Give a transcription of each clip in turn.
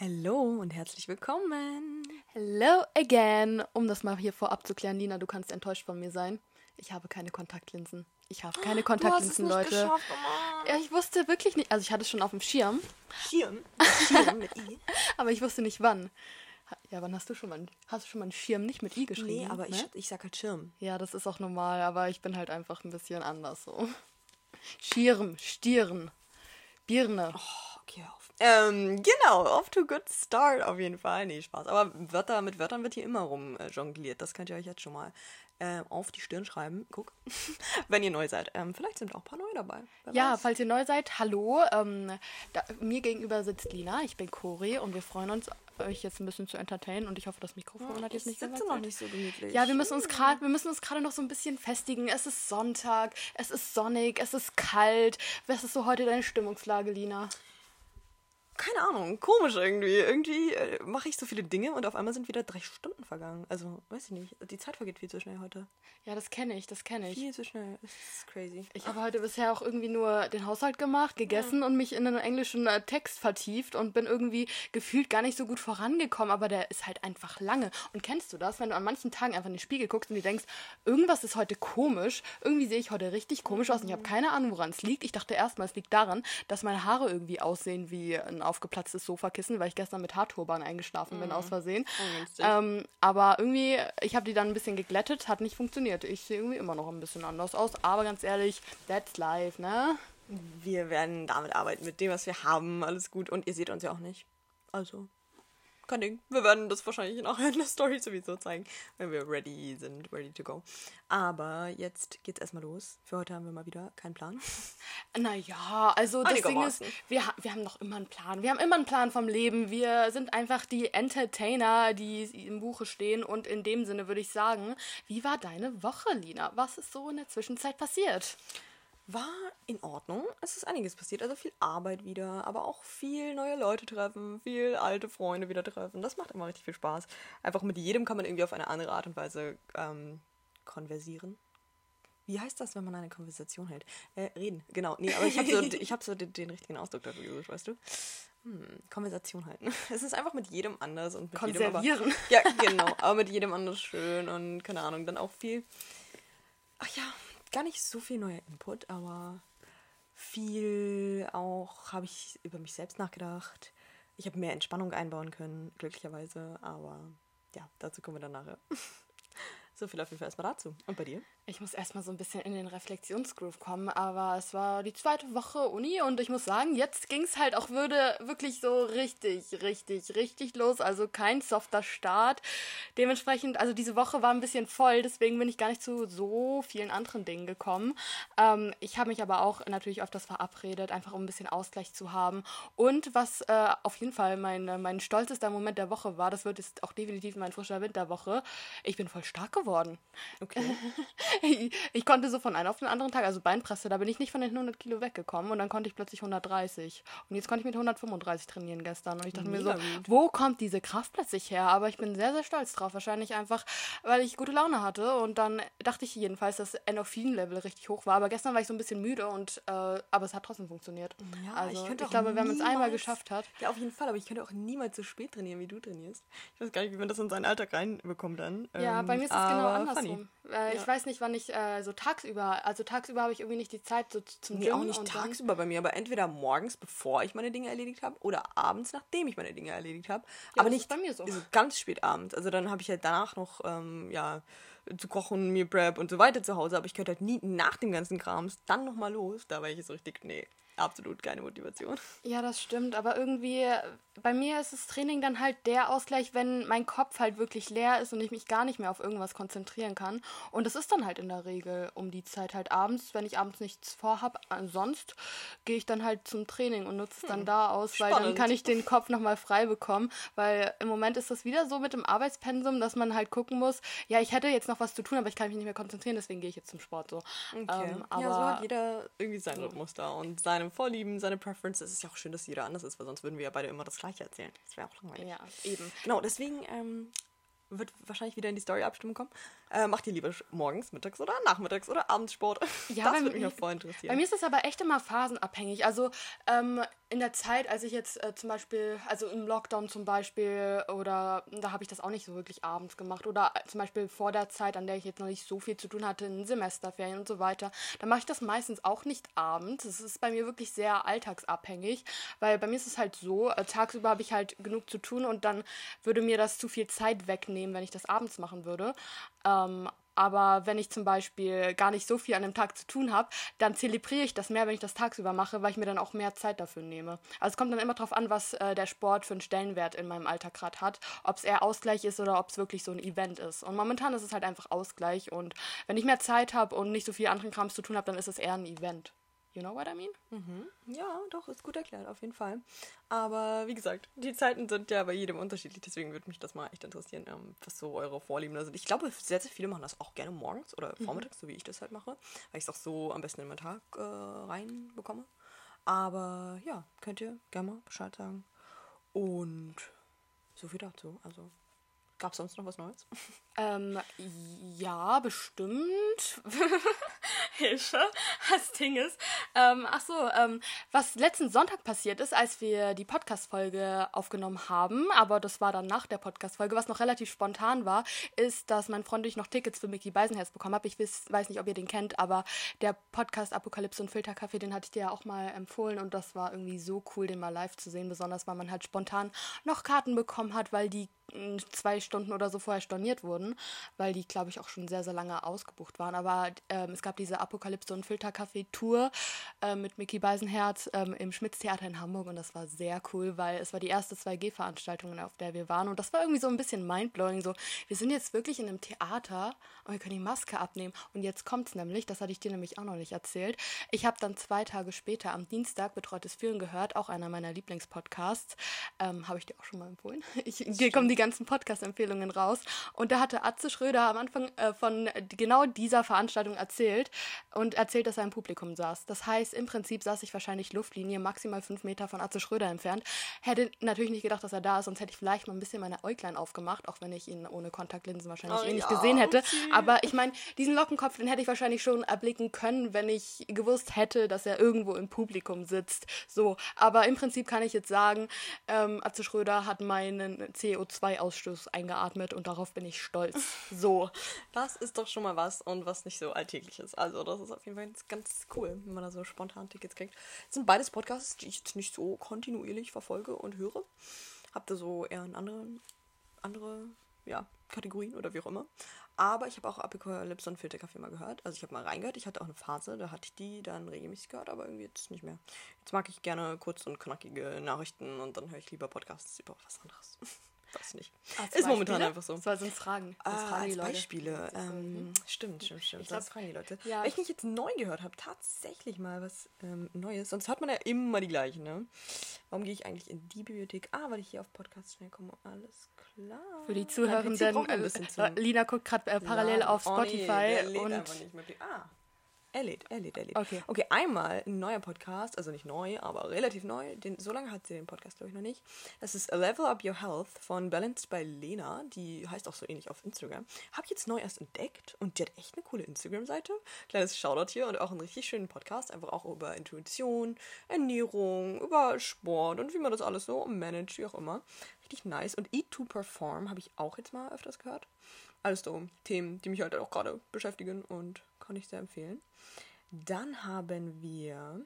Hallo und herzlich willkommen. Hello again. Um das mal hier vorab zu klären, Lina, du kannst enttäuscht von mir sein. Ich habe keine Kontaktlinsen. Ich habe keine Kontaktlinsen, Leute. Geschafft, oh. Ja, ich wusste wirklich nicht. Also ich hatte es schon auf dem Schirm, Schirm. Schirm mit I. aber ich wusste nicht wann. Ja, wann hast du schon mal hast du schon mal einen Schirm nicht mit I geschrieben? Nee, aber ne? ich, ich sag halt Schirm. Ja, das ist auch normal, aber ich bin halt einfach ein bisschen anders so. Schirm, Stirn, Birne. Oh, okay. Ähm, genau, off to a good start auf jeden Fall. Nee, Spaß. Aber Wörter, mit Wörtern wird hier immer rum äh, jongliert. Das könnt ihr euch jetzt schon mal äh, auf die Stirn schreiben. Guck. Wenn ihr neu seid. Ähm, vielleicht sind auch ein paar neue dabei. Wer Ja, weiß. falls ihr neu seid, hallo. Ähm, da, mir gegenüber sitzt Lina, ich bin Cori und wir freuen uns, euch jetzt ein bisschen zu entertainen und ich hoffe, das Mikrofon hat ich jetzt nicht sitze noch nicht so gemütlich. Ja, wir müssen uns gerade, wir müssen uns gerade noch so ein bisschen festigen. Es ist Sonntag, es ist sonnig, es ist kalt. Was ist so heute deine Stimmungslage, Lina? Keine Ahnung, komisch irgendwie. Irgendwie äh, mache ich so viele Dinge und auf einmal sind wieder drei Stunden vergangen. Also, weiß ich nicht. Die Zeit vergeht viel zu schnell heute. Ja, das kenne ich, das kenne ich. Viel zu schnell. Das ist crazy. Ich habe heute bisher auch irgendwie nur den Haushalt gemacht, gegessen und mich in einen englischen äh, Text vertieft und bin irgendwie gefühlt gar nicht so gut vorangekommen, aber der ist halt einfach lange. Und kennst du das, wenn du an manchen Tagen einfach in den Spiegel guckst und dir denkst, irgendwas ist heute komisch, irgendwie sehe ich heute richtig komisch aus und ich habe keine Ahnung, woran es liegt. Ich dachte erstmal, es liegt daran, dass meine Haare irgendwie aussehen wie ein aufgeplatztes Sofakissen, weil ich gestern mit Haarturban eingeschlafen bin aus Versehen. Ungünstig. Ähm, aber irgendwie, ich habe die dann ein bisschen geglättet, hat nicht funktioniert. Ich sehe irgendwie immer noch ein bisschen anders aus, aber ganz ehrlich, that's life, ne? Wir werden damit arbeiten, mit dem, was wir haben. Alles gut. Und ihr seht uns ja auch nicht. Also, kein Ding. Wir werden das wahrscheinlich nachher in der Story sowieso zeigen, wenn wir ready sind, ready to go. Aber jetzt geht's erstmal los. Für heute haben wir mal wieder keinen Plan. Naja, also das Ding ist, wir, wir haben noch immer einen Plan. Wir haben immer einen Plan vom Leben. Wir sind einfach die Entertainer, die im Buche stehen. Und in dem Sinne würde ich sagen, wie war deine Woche, Lina? Was ist so in der Zwischenzeit passiert? War in Ordnung. Es ist einiges passiert. Also viel Arbeit wieder, aber auch viel neue Leute treffen, viel alte Freunde wieder treffen. Das macht immer richtig viel Spaß. Einfach mit jedem kann man irgendwie auf eine andere Art und Weise ähm, konversieren. Wie heißt das, wenn man eine Konversation hält? Äh, reden, genau. Nee, aber ich habe so, ich hab so den, den richtigen Ausdruck dafür gesucht, weißt du? Hm, Konversation halten. Es ist einfach mit jedem anders und mit jedem aber. Ja, genau. Aber mit jedem anders schön und keine Ahnung, dann auch viel. Ach ja, gar nicht so viel neuer Input, aber viel auch habe ich über mich selbst nachgedacht. Ich habe mehr Entspannung einbauen können, glücklicherweise, aber ja, dazu kommen wir dann nachher. So viel auf jeden Fall erstmal dazu. Und bei dir? Ich muss erstmal so ein bisschen in den Reflexionsgroove kommen, aber es war die zweite Woche Uni und ich muss sagen, jetzt ging es halt auch würde wirklich so richtig, richtig, richtig los. Also kein softer Start. Dementsprechend, also diese Woche war ein bisschen voll, deswegen bin ich gar nicht zu so vielen anderen Dingen gekommen. Ähm, ich habe mich aber auch natürlich öfters verabredet, einfach um ein bisschen Ausgleich zu haben. Und was äh, auf jeden Fall mein, mein stolzester Moment der Woche war, das wird jetzt auch definitiv mein frischer Winterwoche. Ich bin voll stark geworden. Okay. Ich, ich konnte so von einem auf den anderen Tag, also Beinpresse, da bin ich nicht von den 100 Kilo weggekommen und dann konnte ich plötzlich 130. Und jetzt konnte ich mit 135 trainieren gestern. Und ich dachte mir so, Mega gut. wo kommt diese Kraft plötzlich her? Aber ich bin sehr, sehr stolz drauf. Wahrscheinlich einfach, weil ich gute Laune hatte. Und dann dachte ich jedenfalls, dass Endorphin-Level richtig hoch war. Aber gestern war ich so ein bisschen müde und äh, aber es hat trotzdem funktioniert. Ja, also ich, könnte auch glaube, wenn man es einmal geschafft hat. Ja, auf jeden Fall, aber ich könnte auch niemals so spät trainieren, wie du trainierst. Ich weiß gar nicht, wie man das in seinen Alltag reinbekommt dann. Ja, Ähm, bei mir ist es genau aber andersrum. Äh, Ich Ja. weiß nicht, wann ich äh, so tagsüber, also tagsüber habe ich irgendwie nicht die Zeit so zum Nee, Gym. auch nicht tagsüber bei mir, aber entweder morgens, bevor ich meine Dinge erledigt habe, oder abends, nachdem ich meine Dinge erledigt habe. Ja, aber nicht bei mir so. ganz spät abends. Also dann habe ich halt danach noch, ähm, ja, zu kochen, mir Prep und so weiter zu Hause, aber ich könnte halt nie nach dem ganzen Krams dann nochmal los. Da war ich so richtig, nee, absolut keine Motivation. Ja, das stimmt, aber irgendwie, bei mir ist das Training dann halt der Ausgleich, wenn mein Kopf halt wirklich leer ist und ich mich gar nicht mehr auf irgendwas konzentrieren kann. Und das ist dann halt in der Regel um die Zeit halt abends, wenn ich abends nichts vorhab. Sonst gehe ich dann halt zum Training und nutze es dann da aus, weil dann Spannend. kann ich den Kopf nochmal frei bekommen. Weil im Moment ist das wieder so mit dem Arbeitspensum, dass man halt gucken muss, ja, ich hätte jetzt noch was zu tun, aber ich kann mich nicht mehr konzentrieren, deswegen gehe ich jetzt zum Sport so. Ähm, aber ja, so hat jeder irgendwie seinen Rhythmus da und seine Vorlieben, seine Preferences. Es ist ja auch schön, dass jeder anders ist, weil sonst würden wir ja beide immer das Gleiche erzählen. Das wäre auch langweilig. ja, eben. Genau, deswegen ähm, wird wahrscheinlich wieder in die Story-Abstimmung kommen. Äh, macht ihr lieber morgens, mittags oder nachmittags oder abends Sport? Ja, das würde mich auch voll interessieren. Bei mir ist es aber echt immer phasenabhängig. Also ähm, in der Zeit, als ich jetzt äh, zum Beispiel, also im Lockdown zum Beispiel, oder da habe ich das auch nicht so wirklich abends gemacht. Oder äh, zum Beispiel vor der Zeit, an der ich jetzt noch nicht so viel zu tun hatte, in Semesterferien und so weiter, da mache ich das meistens auch nicht abends. Es ist bei mir wirklich sehr alltagsabhängig, weil bei mir ist es halt so, äh, tagsüber habe ich halt genug zu tun und dann würde mir das zu viel Zeit wegnehmen, wenn ich das abends machen würde. Ähm, aber wenn ich zum Beispiel gar nicht so viel an dem Tag zu tun habe, dann zelebriere ich das mehr, wenn ich das tagsüber mache, weil ich mir dann auch mehr Zeit dafür nehme. Also es kommt dann immer darauf an, was äh, der Sport für einen Stellenwert in meinem Alltag gerade hat. Ob es eher Ausgleich ist oder ob es wirklich so ein Event ist. Und momentan ist es halt einfach Ausgleich. Und wenn ich mehr Zeit habe und nicht so viel anderen Krams zu tun habe, dann ist es eher ein Event. You know what I mean? Mhm. Ja, doch, ist gut erklärt, auf jeden Fall. Aber wie gesagt, die Zeiten sind ja bei jedem unterschiedlich, deswegen würde mich das mal echt interessieren, ähm, was so eure Vorlieben da sind. Ich glaube, sehr, sehr viele machen das auch gerne morgens oder mhm. vormittags, mhm. so wie ich das halt mache, weil ich es auch so am besten in meinen Tag äh, reinbekomme. Aber ja, könnt ihr gerne mal Bescheid sagen. Und so viel dazu. Also Gab es sonst noch was Neues? Ähm, ja, bestimmt. Hilfe. Das Ding ist, ähm, ach so, ähm, was letzten Sonntag passiert ist, als wir die Podcast-Folge aufgenommen haben, aber das war dann nach der Podcast-Folge, was noch relativ spontan war, ist, dass mein Freund und ich noch Tickets für Mickey Beisenherz bekommen habe. Ich weiß, weiß nicht, ob ihr den kennt, aber der Podcast Apokalypse und Filterkaffee, den hatte ich dir ja auch mal empfohlen und das war irgendwie so cool, den mal live zu sehen, besonders weil man halt spontan noch Karten bekommen hat, weil die zwei Stunden oder so vorher storniert wurden, weil die, glaube ich, auch schon sehr, sehr lange ausgebucht waren. Aber ähm, es gab diese Apokalypse- und Filterkaffee-Tour äh, mit Mickey Beisenherz ähm, im Schmitz-Theater in Hamburg und das war sehr cool, weil es war die erste 2G-Veranstaltung, auf der wir waren und das war irgendwie so ein bisschen mindblowing. So, wir sind jetzt wirklich in einem Theater und wir können die Maske abnehmen und jetzt kommt es nämlich, das hatte ich dir nämlich auch noch nicht erzählt. Ich habe dann zwei Tage später am Dienstag Betreutes Führen gehört, auch einer meiner Lieblingspodcasts. Ähm, habe ich dir auch schon mal empfohlen. Ich, hier kommen die ganzen Podcast-Empfehlungen raus. Und da hatte Atze Schröder am Anfang äh, von genau dieser Veranstaltung erzählt und erzählt, dass er im Publikum saß. Das heißt, im Prinzip saß ich wahrscheinlich Luftlinie maximal fünf Meter von Atze Schröder entfernt. Hätte natürlich nicht gedacht, dass er da ist, sonst hätte ich vielleicht mal ein bisschen meine Äuglein aufgemacht, auch wenn ich ihn ohne Kontaktlinsen wahrscheinlich oh, eh nicht ja, gesehen hätte. Aber ich meine, diesen Lockenkopf, den hätte ich wahrscheinlich schon erblicken können, wenn ich gewusst hätte, dass er irgendwo im Publikum sitzt. So, aber im Prinzip kann ich jetzt sagen, ähm, Atze Schröder hat meinen CO2-Ausstoß eingeatmet und darauf bin ich stolz. So. Das ist doch schon mal was und was nicht so alltäglich ist. Also, das ist auf jeden Fall ganz cool, wenn man da so spontan Tickets kriegt. Das sind beides Podcasts, die ich jetzt nicht so kontinuierlich verfolge und höre. Habt ihr so eher in anderen, andere ja, Kategorien oder wie auch immer. Aber ich habe auch Apokalypse und Filterkaffee mal gehört. Also ich habe mal reingehört. Ich hatte auch eine Phase, da hatte ich die dann regelmäßig gehört, aber irgendwie jetzt nicht mehr. Jetzt mag ich gerne kurz und knackige Nachrichten und dann höre ich lieber Podcasts über was anderes. Weiß nicht. Als ist momentan einfach so. Soll sind Fragen. Das ah, fragen als Beispiele. Ähm, stimmt, stimmt, stimmt. Ich glaub, das fragen die Leute. Ja. Weil ich nicht jetzt neu gehört habe, tatsächlich mal was ähm, Neues. Sonst hört man ja immer die gleichen, ne? Warum gehe ich eigentlich in die Bibliothek? Ah, weil ich hier auf Podcast schnell komme. Alles klar. Für die Zuhörenden, äh, Lina guckt gerade äh, parallel ja, auf Spotify. Oh nee, und nicht mehr. Ah, er lädt, er lädt, er lädt. Okay. okay, einmal ein neuer Podcast, also nicht neu, aber relativ neu. Den, so lange hat sie den Podcast, glaube ich, noch nicht. Das ist A Level Up Your Health von Balanced by Lena. Die heißt auch so ähnlich auf Instagram. Habe ich jetzt neu erst entdeckt und die hat echt eine coole Instagram-Seite. Kleines Shoutout hier und auch einen richtig schönen Podcast. Einfach auch über Intuition, Ernährung, über Sport und wie man das alles so managt, wie auch immer. Richtig nice. Und Eat to Perform habe ich auch jetzt mal öfters gehört. Alles darum. Themen, die mich halt auch gerade beschäftigen und kann ich sehr empfehlen. Dann haben wir,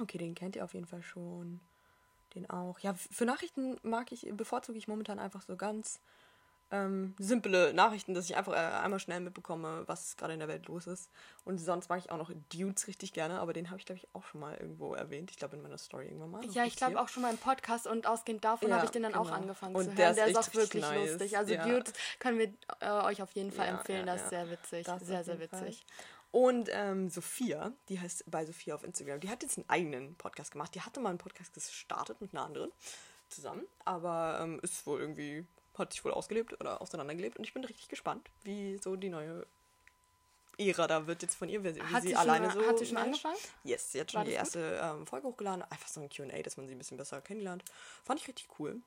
okay, den kennt ihr auf jeden Fall schon. Den auch. Ja, für Nachrichten mag ich, bevorzuge ich momentan einfach so ganz ähm, simple Nachrichten, dass ich einfach äh, einmal schnell mitbekomme, was gerade in der Welt los ist. Und sonst mag ich auch noch Dudes richtig gerne, aber den habe ich, glaube ich, auch schon mal irgendwo erwähnt. Ich glaube, in meiner Story irgendwann mal. Ja, ich glaube auch schon mal im Podcast und ausgehend davon ja, habe ich den dann genau. auch angefangen und zu hören. Der ist, der ist auch wirklich nice. lustig. Also ja. Dudes können wir äh, euch auf jeden Fall ja, empfehlen. das ist sehr witzig. Das sehr, sehr witzig. Fall. Und ähm, Sophia, die heißt bei Sophia auf Instagram, die hat jetzt einen eigenen Podcast gemacht. Die hatte mal einen Podcast gestartet mit einer anderen zusammen, aber ähm, ist wohl irgendwie, hat sich wohl ausgelebt oder auseinandergelebt. Und ich bin richtig gespannt, wie so die neue Ära da wird jetzt von ihr, wie hat sie, sie alleine so. Hat sie schon angefangen? Yes, sie hat schon die erste ähm, Folge hochgeladen. Einfach so ein QA, dass man sie ein bisschen besser kennenlernt. Fand ich richtig cool.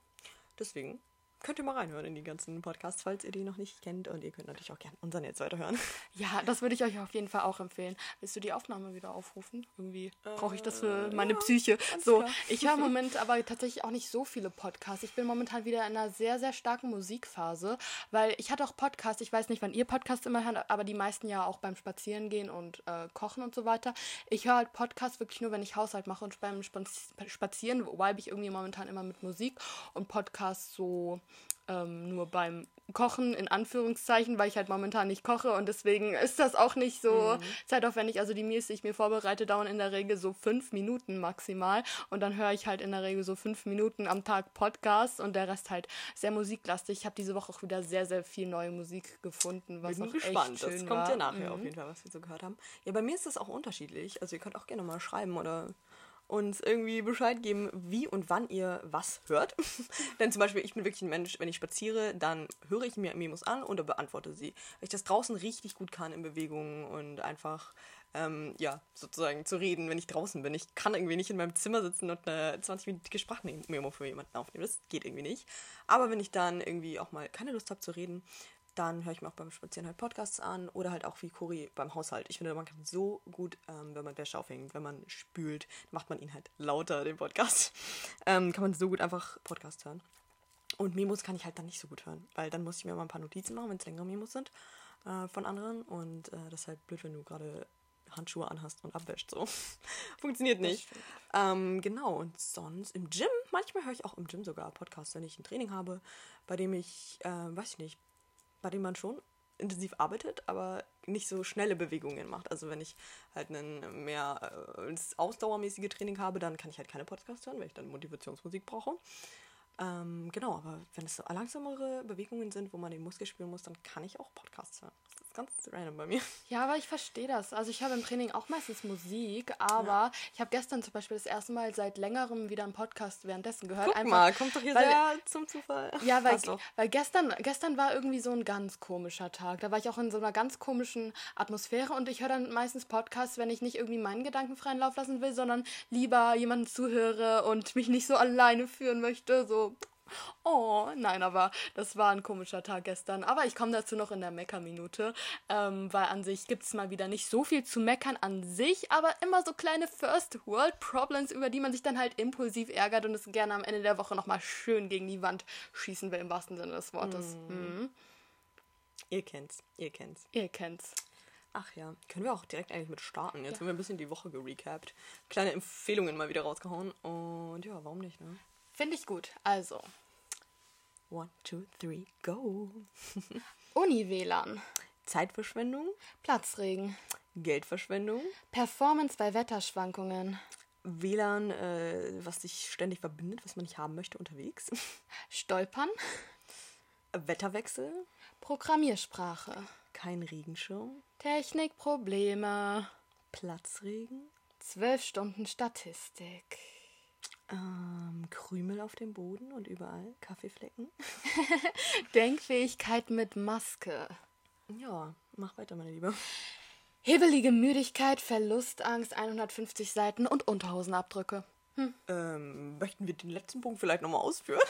Deswegen könnt ihr mal reinhören in die ganzen Podcasts, falls ihr die noch nicht kennt. Und ihr könnt natürlich auch gerne unseren jetzt weiterhören. Ja, das würde ich euch auf jeden Fall auch empfehlen. Willst du die Aufnahme wieder aufrufen? Irgendwie brauche ich das für meine ja, Psyche. So, klar. ich höre im Moment aber tatsächlich auch nicht so viele Podcasts. Ich bin momentan wieder in einer sehr, sehr starken Musikphase, weil ich hatte auch Podcasts. Ich weiß nicht, wann ihr Podcasts immer hört, aber die meisten ja auch beim Spazierengehen und äh, Kochen und so weiter. Ich höre halt Podcasts wirklich nur, wenn ich Haushalt mache und beim Spaz- Spazieren vibe ich irgendwie momentan immer mit Musik und Podcasts so ähm, nur beim Kochen in Anführungszeichen, weil ich halt momentan nicht koche und deswegen ist das auch nicht so zeitaufwendig. Also die Meals, die ich mir vorbereite, dauern in der Regel so fünf Minuten maximal und dann höre ich halt in der Regel so fünf Minuten am Tag Podcasts und der Rest halt sehr musiklastig. Ich habe diese Woche auch wieder sehr, sehr viel neue Musik gefunden, was Bin auch gespannt. echt schön das kommt ja nachher Mhm. auf jeden Fall, was wir so gehört haben. Ja, bei mir ist das auch unterschiedlich. Also ihr könnt auch gerne mal schreiben oder uns irgendwie Bescheid geben, wie und wann ihr was hört. Denn zum Beispiel, ich bin wirklich ein Mensch, wenn ich spaziere, dann höre ich mir Memos an und beantworte sie. Weil ich das draußen richtig gut kann in Bewegungen und einfach, ähm, ja, sozusagen zu reden, wenn ich draußen bin. Ich kann irgendwie nicht in meinem Zimmer sitzen und eine 20-minütige Sprachmemo für jemanden aufnehmen. Das geht irgendwie nicht. Aber wenn ich dann irgendwie auch mal keine Lust habe zu reden, dann höre ich mir auch beim Spazieren halt Podcasts an oder halt auch wie Cori beim Haushalt. Ich finde, man kann so gut, ähm, wenn man Wäsche aufhängt, wenn man spült, macht man ihn halt lauter, den Podcast. Ähm, kann man so gut einfach Podcast hören. Und Memos kann ich halt dann nicht so gut hören, weil dann muss ich mir mal ein paar Notizen machen, wenn es längere Memos sind äh, von anderen. Und äh, das ist halt blöd, wenn du gerade Handschuhe anhast und abwäscht. So. Funktioniert nicht. Ähm, genau, und sonst im Gym, manchmal höre ich auch im Gym sogar Podcasts, wenn ich ein Training habe, bei dem ich, äh, weiß ich nicht, bei dem man schon intensiv arbeitet, aber nicht so schnelle Bewegungen macht. Also wenn ich halt einen mehr äh, ausdauermäßige Training habe, dann kann ich halt keine Podcasts hören, weil ich dann Motivationsmusik brauche. Ähm, genau, aber wenn es so langsamere Bewegungen sind, wo man den Muskel spielen muss, dann kann ich auch Podcasts hören. Ist ganz random bei mir. Ja, aber ich verstehe das. Also ich höre im Training auch meistens Musik, aber ich habe gestern zum Beispiel das erste Mal seit längerem wieder einen Podcast währenddessen gehört. Guck Einfach, mal, kommt doch hier weil- sehr zum Zufall. Ja, weil, weil gestern, gestern war irgendwie so ein ganz komischer Tag. Da war ich auch in so einer ganz komischen Atmosphäre und ich höre dann meistens Podcasts, wenn ich nicht irgendwie meinen Gedanken freien Lauf lassen will, sondern lieber jemanden zuhöre und mich nicht so alleine führen möchte. So, oh, nein, aber das war ein komischer Tag gestern. Aber ich komme dazu noch in der Meckerminute, ähm, weil an sich gibt es mal wieder nicht so viel zu meckern an sich, aber immer so kleine First World Problems, über die man sich dann halt impulsiv ärgert und es gerne am Ende der Woche nochmal schön gegen die Wand schießen will, im wahrsten Sinne des Wortes. Mhm. Ihr kennt's, ihr kennt's. Ihr kennt's. Ach ja, können wir auch direkt eigentlich mit starten. Jetzt haben wir ein bisschen die Woche gerecapt. Kleine Empfehlungen mal wieder rausgehauen. Und ja, warum nicht, ne? Finde ich gut. Also, One, two, three, go. Uni-WLAN, Zeitverschwendung, Platzregen, Geldverschwendung, Performance bei Wetterschwankungen, WLAN, äh, was dich ständig verbindet, was man nicht haben möchte unterwegs, Stolpern, Wetterwechsel, Programmiersprache, kein Regenschirm, Technikprobleme, Platzregen, zwölf Stunden Statistik. Ähm, Krümel auf dem Boden und überall Kaffeeflecken. Denkfähigkeit mit Maske. Ja, mach weiter, meine Liebe. Hebelige Müdigkeit, Verlustangst, 150 Seiten und Unterhosenabdrücke. Ähm, möchten wir den letzten Punkt vielleicht nochmal ausführen?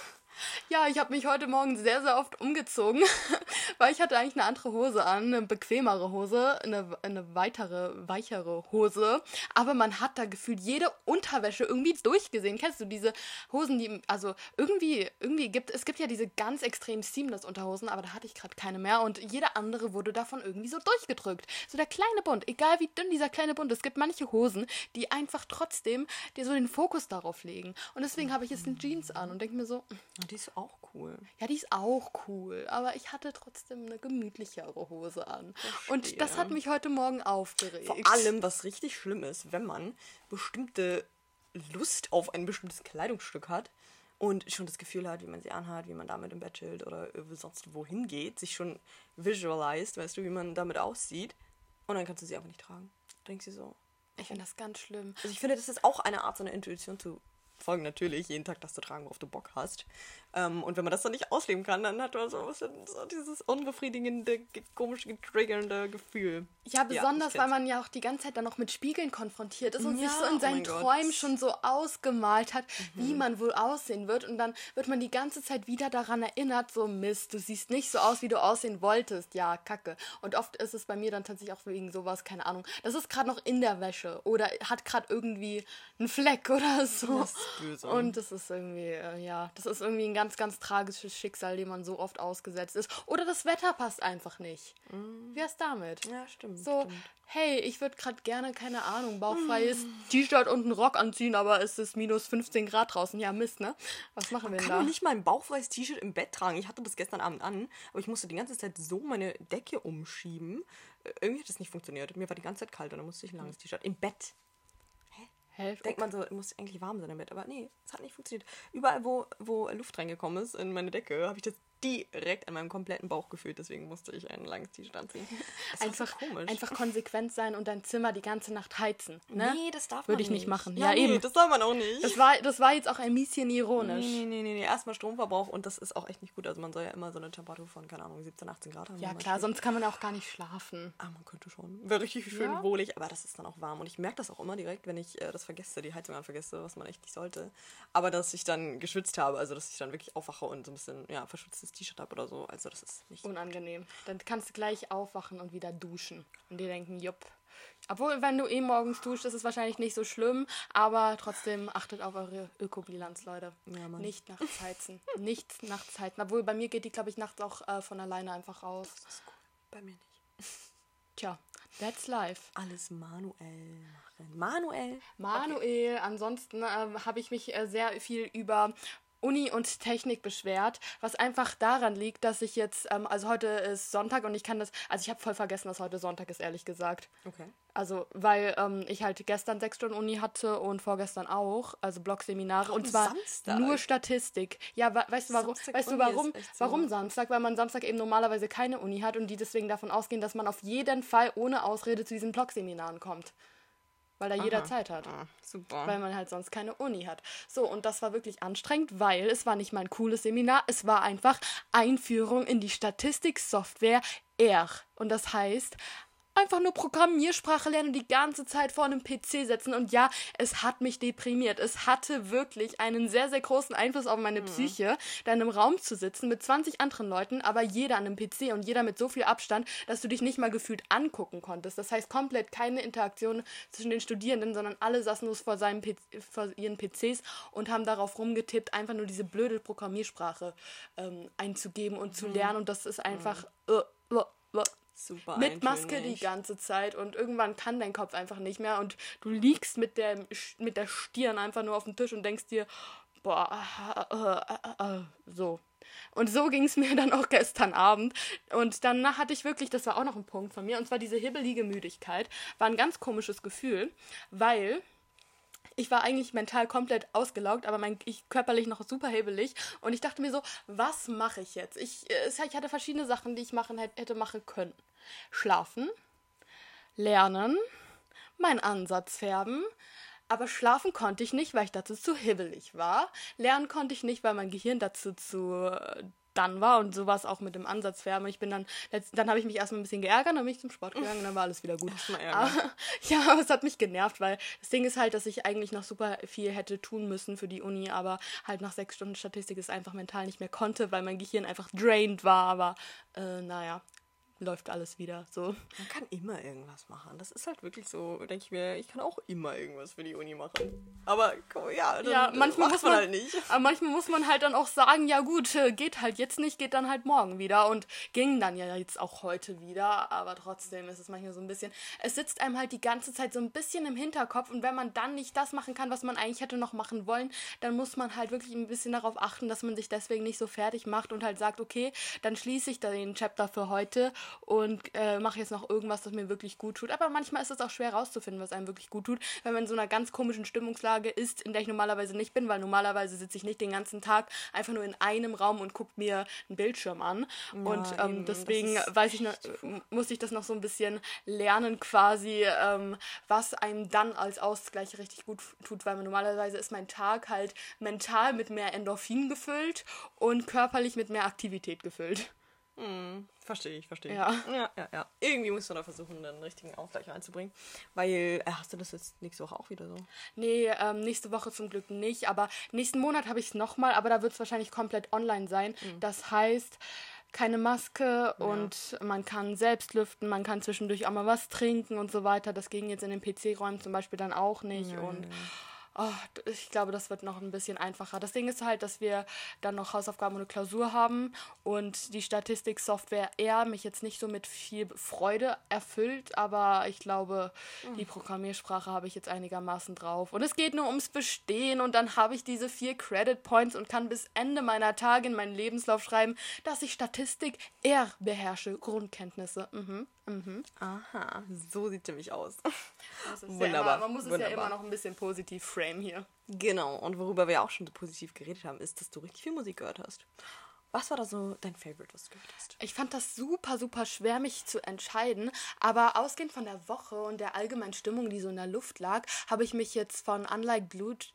Ja, ich habe mich heute Morgen sehr, sehr oft umgezogen, weil ich hatte eigentlich eine andere Hose an, eine bequemere Hose, eine, eine weitere, weichere Hose. Aber man hat da gefühlt jede Unterwäsche irgendwie durchgesehen. Kennst du diese Hosen, die, also irgendwie, irgendwie gibt, es gibt ja diese ganz extrem seamless Unterhosen, aber da hatte ich gerade keine mehr und jede andere wurde davon irgendwie so durchgedrückt. So der kleine Bund, egal wie dünn dieser kleine Bund, es gibt manche Hosen, die einfach trotzdem dir so den Fokus darauf legen. Und deswegen habe ich jetzt eine Jeans an und denke mir so, Die ist auch cool. ja, die ist auch cool, aber ich hatte trotzdem eine gemütlichere Hose an. Und das hat mich heute Morgen aufgeregt. Vor allem, was richtig schlimm ist, wenn man bestimmte Lust auf ein bestimmtes Kleidungsstück hat und schon das Gefühl hat, wie man sie anhat, wie man damit im Bett chillt oder sonst wohin geht, sich schon visualized, weißt du, wie man damit aussieht und dann kannst du sie einfach nicht tragen. Denkst du so. Ich finde das ganz schlimm. Also ich finde, das ist auch eine Art, seine Intuition zu folgen natürlich jeden Tag das zu tragen, worauf du Bock hast. Ähm, und wenn man das dann nicht ausleben kann, dann hat man so so dieses unbefriedigende, komische, triggernde Gefühl. Ja, besonders, ja, weil man ja auch die ganze Zeit dann noch mit Spiegeln konfrontiert ist und ja, sich so in oh seinen oh Träumen Gott. schon so ausgemalt hat, mhm. wie man wohl aussehen wird. Und dann wird man die ganze Zeit wieder daran erinnert, so Mist, du siehst nicht so aus, wie du aussehen wolltest. Ja, kacke. Und oft ist es bei mir dann tatsächlich auch wegen sowas, keine Ahnung. Das ist gerade noch in der Wäsche oder hat gerade irgendwie einen Fleck oder so. Das ist böse. Und das ist irgendwie, äh, ja, das ist irgendwie ein ganz, ganz tragisches Schicksal, dem man so oft ausgesetzt ist. Oder das Wetter passt einfach nicht. Mhm. Wie wär's damit? Ja, stimmt. So, stimmt. hey, ich würde gerade gerne, keine Ahnung, bauchfreies mhm. T-Shirt und einen Rock anziehen, aber es ist minus 15 Grad draußen. Ja, Mist, ne? Was machen man wir denn da? Ich kann nicht mal ein bauchfreies T-Shirt im Bett tragen. Ich hatte das gestern Abend an, aber ich musste die ganze Zeit so meine Decke umschieben. Äh, irgendwie hat das nicht funktioniert. Mir war die ganze Zeit kalt und dann musste ich ein langes T-Shirt im Bett Hälfte. Denkt man so, muss eigentlich warm sein damit. Aber nee, es hat nicht funktioniert. Überall, wo, wo Luft reingekommen ist in meine Decke, habe ich das direkt an meinem kompletten Bauch gefühlt. Deswegen musste ich ein langes T-Shirt anziehen. einfach, so komisch. einfach konsequent sein und dein Zimmer die ganze Nacht heizen. Ne? Nee, das darf man Würde ich nicht machen. Ja, ja nee, eben. das soll man auch nicht. Das war, das war jetzt auch ein bisschen ironisch. Nee, nee, nee, nee. Erstmal Stromverbrauch und das ist auch echt nicht gut. Also man soll ja immer so eine Temperatur von, keine Ahnung, 17, 18 Grad haben. Ja, klar, sonst kann man auch gar nicht schlafen. Ah, man könnte schon. Wäre richtig schön ja. wohlig, aber das ist dann auch warm. Und ich merke das auch immer direkt, wenn ich äh, das vergesse, die Heizung vergesse, was man echt nicht sollte. Aber dass ich dann geschwitzt habe, also dass ich dann wirklich aufwache und so ein bisschen, ja, verschwitztes T-Shirt habe oder so also das ist nicht unangenehm. Dann kannst du gleich aufwachen und wieder duschen und dir denken, jupp. Obwohl, wenn du eh morgens duscht, ist es wahrscheinlich nicht so schlimm, aber trotzdem achtet auf eure Ökobilanz, Leute. Ja, nicht nachts heizen. nicht nachts heizen. Obwohl, bei mir geht die, glaube ich, nachts auch äh, von alleine einfach raus. Das ist gut. Bei mir nicht. Tja, that's life. Alles manuell machen. Manuell? Manuell. Okay. Ansonsten äh, habe ich mich äh, sehr viel über Uni und Technik beschwert, was einfach daran liegt, dass ich jetzt, ähm, also heute ist Sonntag und ich kann das, also ich habe voll vergessen, dass heute Sonntag ist, ehrlich gesagt. Okay. Also, weil ähm, ich halt gestern sechs Stunden Uni hatte und vorgestern auch, also Blogseminare und zwar Samstag. nur Statistik. Ja, weißt du warum? Samstag weißt du warum? Warum Samstag? Weil man Samstag eben normalerweise keine Uni hat und die deswegen davon ausgehen, dass man auf jeden Fall ohne Ausrede zu diesen Blogseminaren kommt weil da Aha. jeder Zeit hat. Ah, super. Weil man halt sonst keine Uni hat. So, und das war wirklich anstrengend, weil es war nicht mal ein cooles Seminar, es war einfach Einführung in die Statistiksoftware R. Und das heißt, einfach nur Programmiersprache lernen und die ganze Zeit vor einem PC setzen. Und ja, es hat mich deprimiert. Es hatte wirklich einen sehr, sehr großen Einfluss auf meine mhm. Psyche, da in einem Raum zu sitzen mit 20 anderen Leuten, aber jeder an einem PC und jeder mit so viel Abstand, dass du dich nicht mal gefühlt angucken konntest. Das heißt, komplett keine Interaktion zwischen den Studierenden, sondern alle saßen nur vor, seinem PC, vor ihren PCs und haben darauf rumgetippt, einfach nur diese blöde Programmiersprache ähm, einzugeben und mhm. zu lernen. Und das ist einfach. Mhm. Uh, uh, uh, Super mit Maske die ganze Zeit und irgendwann kann dein Kopf einfach nicht mehr und du liegst mit der, mit der Stirn einfach nur auf dem Tisch und denkst dir, boah, äh, äh, äh, so. Und so ging es mir dann auch gestern Abend. Und dann hatte ich wirklich, das war auch noch ein Punkt von mir, und zwar diese hibbelige Müdigkeit. War ein ganz komisches Gefühl, weil ich war eigentlich mental komplett ausgelaugt, aber mein, ich körperlich noch super hebelig. Und ich dachte mir so, was mache ich jetzt? Ich, ich hatte verschiedene Sachen, die ich machen hätte machen können. Schlafen, lernen, meinen Ansatz färben. Aber schlafen konnte ich nicht, weil ich dazu zu hibbelig war. Lernen konnte ich nicht, weil mein Gehirn dazu zu dann war und so war es auch mit dem Ansatzfärben. Ich bin dann, dann habe ich mich erstmal ein bisschen geärgert, dann bin ich zum Sport gegangen und dann war alles wieder gut. Aber, ja, aber es hat mich genervt, weil das Ding ist halt, dass ich eigentlich noch super viel hätte tun müssen für die Uni, aber halt nach sechs Stunden Statistik es einfach mental nicht mehr konnte, weil mein Gehirn einfach drained war. Aber äh, naja, läuft alles wieder so. Man kann immer irgendwas machen. Das ist halt wirklich so, denke ich mir, ich kann auch immer irgendwas für die Uni machen. Aber ja, dann, ja manchmal muss man, man, halt nicht. Aber manchmal muss man halt dann auch sagen, ja gut, äh, geht halt jetzt nicht, geht dann halt morgen wieder und ging dann ja jetzt auch heute wieder, aber trotzdem ist es manchmal so ein bisschen, es sitzt einem halt die ganze Zeit so ein bisschen im Hinterkopf und wenn man dann nicht das machen kann, was man eigentlich hätte noch machen wollen, dann muss man halt wirklich ein bisschen darauf achten, dass man sich deswegen nicht so fertig macht und halt sagt, okay, dann schließe ich den Chapter für heute und äh, mache jetzt noch irgendwas, das mir wirklich gut tut. Aber manchmal ist es auch schwer rauszufinden, was einem wirklich gut tut, wenn man in so einer ganz komischen Stimmungslage ist, in der ich normalerweise nicht bin, weil normalerweise sitze ich nicht den ganzen Tag einfach nur in einem Raum und gucke mir einen Bildschirm an. Ja, und ähm, deswegen weiß ich, noch, muss ich das noch so ein bisschen lernen quasi, ähm, was einem dann als Ausgleich richtig gut tut, weil normalerweise ist mein Tag halt mental mit mehr Endorphin gefüllt und körperlich mit mehr Aktivität gefüllt. Hm, verstehe ich, verstehe ich. Ja. ja, ja, ja. Irgendwie musst du da versuchen, einen richtigen Ausgleich reinzubringen. Weil, äh, hast du das jetzt nächste Woche auch wieder so? Nee, ähm, nächste Woche zum Glück nicht. Aber nächsten Monat habe ich es nochmal, aber da wird es wahrscheinlich komplett online sein. Mhm. Das heißt, keine Maske ja. und man kann selbst lüften, man kann zwischendurch auch mal was trinken und so weiter. Das ging jetzt in den PC-Räumen zum Beispiel dann auch nicht. Ja, und ja. Oh, ich glaube, das wird noch ein bisschen einfacher. Das Ding ist halt, dass wir dann noch Hausaufgaben und eine Klausur haben und die Statistiksoftware eher mich jetzt nicht so mit viel Freude erfüllt, aber ich glaube, mhm. die Programmiersprache habe ich jetzt einigermaßen drauf. Und es geht nur ums Bestehen und dann habe ich diese vier Credit Points und kann bis Ende meiner Tage in meinen Lebenslauf schreiben, dass ich Statistik eher beherrsche, Grundkenntnisse. Mhm. Mhm. Aha, so sieht nämlich aus. Wunderbar. Ja immer, man muss es Wunderbar. ja immer noch ein bisschen positiv frame hier. Genau, und worüber wir auch schon so positiv geredet haben, ist, dass du richtig viel Musik gehört hast. Was war da so dein Favorite, was du gehört hast? Ich fand das super, super schwer, mich zu entscheiden. Aber ausgehend von der Woche und der allgemeinen Stimmung, die so in der Luft lag, habe ich mich jetzt von Unlike Blut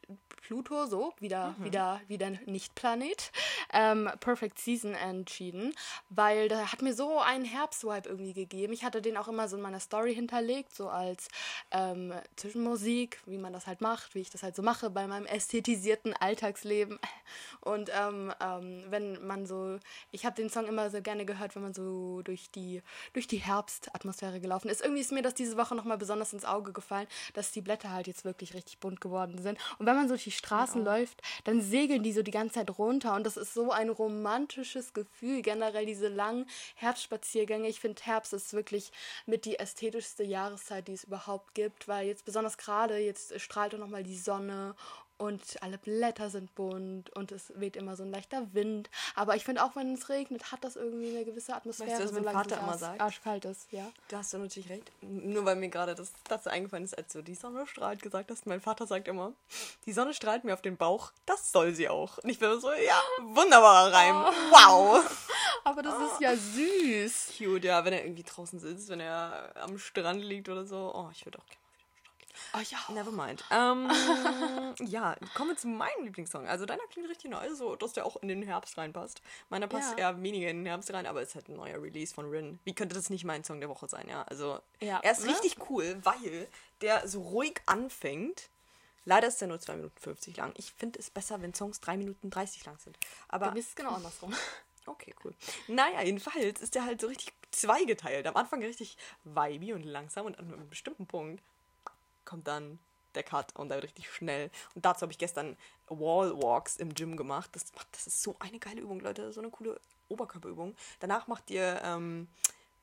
Pluto, so, wieder, mhm. wieder, wieder Nicht-Planet, ähm, Perfect Season entschieden, weil da hat mir so einen Herbstvibe irgendwie gegeben. Ich hatte den auch immer so in meiner Story hinterlegt, so als ähm, Zwischenmusik, wie man das halt macht, wie ich das halt so mache bei meinem ästhetisierten Alltagsleben. Und ähm, ähm wenn man so, ich habe den Song immer so gerne gehört, wenn man so durch die, durch die Herbstatmosphäre gelaufen ist. Irgendwie ist mir das diese Woche nochmal besonders ins Auge gefallen, dass die Blätter halt jetzt wirklich richtig bunt geworden sind. Und wenn man so durch die Straßen ja. läuft, dann segeln die so die ganze Zeit runter und das ist so ein romantisches Gefühl. Generell diese langen Herbstspaziergänge. Ich finde, Herbst ist wirklich mit die ästhetischste Jahreszeit, die es überhaupt gibt, weil jetzt besonders gerade, jetzt strahlt doch nochmal die Sonne und alle Blätter sind bunt und es weht immer so ein leichter Wind. Aber ich finde auch, wenn es regnet, hat das irgendwie eine gewisse Atmosphäre. Weißt du, was mein Vater immer sagt? Arschkalt ist, ja. Da hast du natürlich recht. Nur weil mir gerade das dazu eingefallen ist, als du die Sonne strahlt gesagt hast. Mein Vater sagt immer, die Sonne strahlt mir auf den Bauch, das soll sie auch. Und ich bin so, ja, wunderbarer Reim. Oh. Wow. Aber das oh. ist ja süß. Cute, ja, wenn er irgendwie draußen sitzt, wenn er am Strand liegt oder so. Oh, ich würde auch gerne Oh ja. Never mind. Ähm, ja, kommen wir zu meinem Lieblingssong. Also deiner klingt richtig neu, so dass der auch in den Herbst reinpasst. Meiner passt ja. eher weniger in den Herbst rein, aber es ist halt ein neuer Release von Rin. Wie könnte das nicht mein Song der Woche sein, ja? Also ja. er ist ne? richtig cool, weil der so ruhig anfängt. Leider ist der nur 2 Minuten 50 lang. Ich finde es besser, wenn Songs 3 Minuten 30 lang sind. Aber du bist genau andersrum. Okay, cool. Naja, jedenfalls ist der halt so richtig zweigeteilt. Am Anfang richtig vibey und langsam und an einem bestimmten Punkt kommt dann der Cut und dann richtig schnell. Und dazu habe ich gestern Wallwalks im Gym gemacht. Das, das ist so eine geile Übung, Leute. So eine coole Oberkörperübung. Danach macht ihr ähm,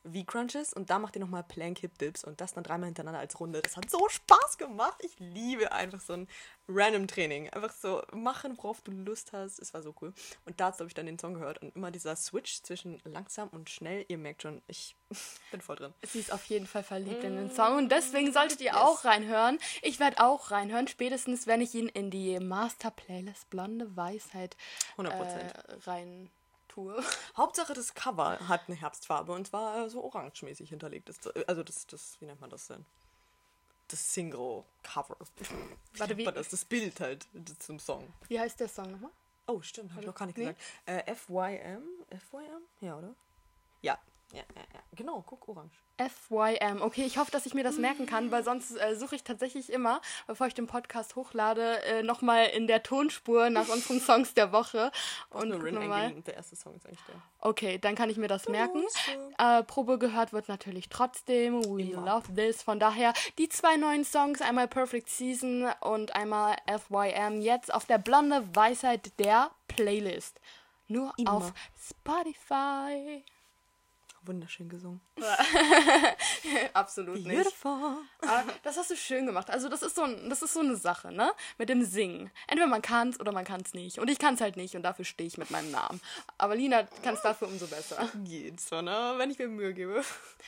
V-Crunches und da macht ihr nochmal Plank Hip Dips und das dann dreimal hintereinander als Runde. Das hat so Spaß gemacht. Ich liebe einfach so ein random Training. Einfach so machen, worauf du Lust hast. Es war so cool. Und dazu habe ich dann den Song gehört und immer dieser Switch zwischen langsam und schnell. Ihr merkt schon, ich bin voll drin. Sie ist auf jeden Fall verliebt mm. in den Song und deswegen solltet ihr yes. auch reinhören. Ich werde auch reinhören, spätestens wenn ich ihn in die Master Playlist Blonde Weisheit 100%. Äh, rein tue. Hauptsache das Cover hat eine Herbstfarbe und zwar so orangemäßig hinterlegt. Das, also das, das, wie nennt man das denn? Das Single-Cover. Warte, wie? Das, das Bild halt zum Song. Wie heißt der Song nochmal? Oh, stimmt, habe ich noch gar nicht nee. gesagt. Äh, FYM? FYM? Ja, oder? Ja, ja, ja, ja. Genau, guck, orange. FYM. Okay, ich hoffe, dass ich mir das merken kann, weil sonst äh, suche ich tatsächlich immer, bevor ich den Podcast hochlade, äh, nochmal in der Tonspur nach unseren Songs der Woche. Und nur Rin mal. Der erste Song ist eigentlich der. Okay, dann kann ich mir das merken. Äh, Probe gehört wird natürlich trotzdem. We immer. Love This. Von daher die zwei neuen Songs, einmal Perfect Season und einmal FYM, jetzt auf der blonde Weisheit der Playlist. Nur immer. auf Spotify. Wunderschön gesungen. Absolut nicht. Beautiful. Aber das hast du schön gemacht. Also das ist so, ein, das ist so eine Sache, ne? Mit dem Singen. Entweder man kann es oder man kann es nicht. Und ich kann es halt nicht und dafür stehe ich mit meinem Namen. Aber Lina kann es dafür umso besser. Geht so, ne? Wenn ich mir Mühe gebe.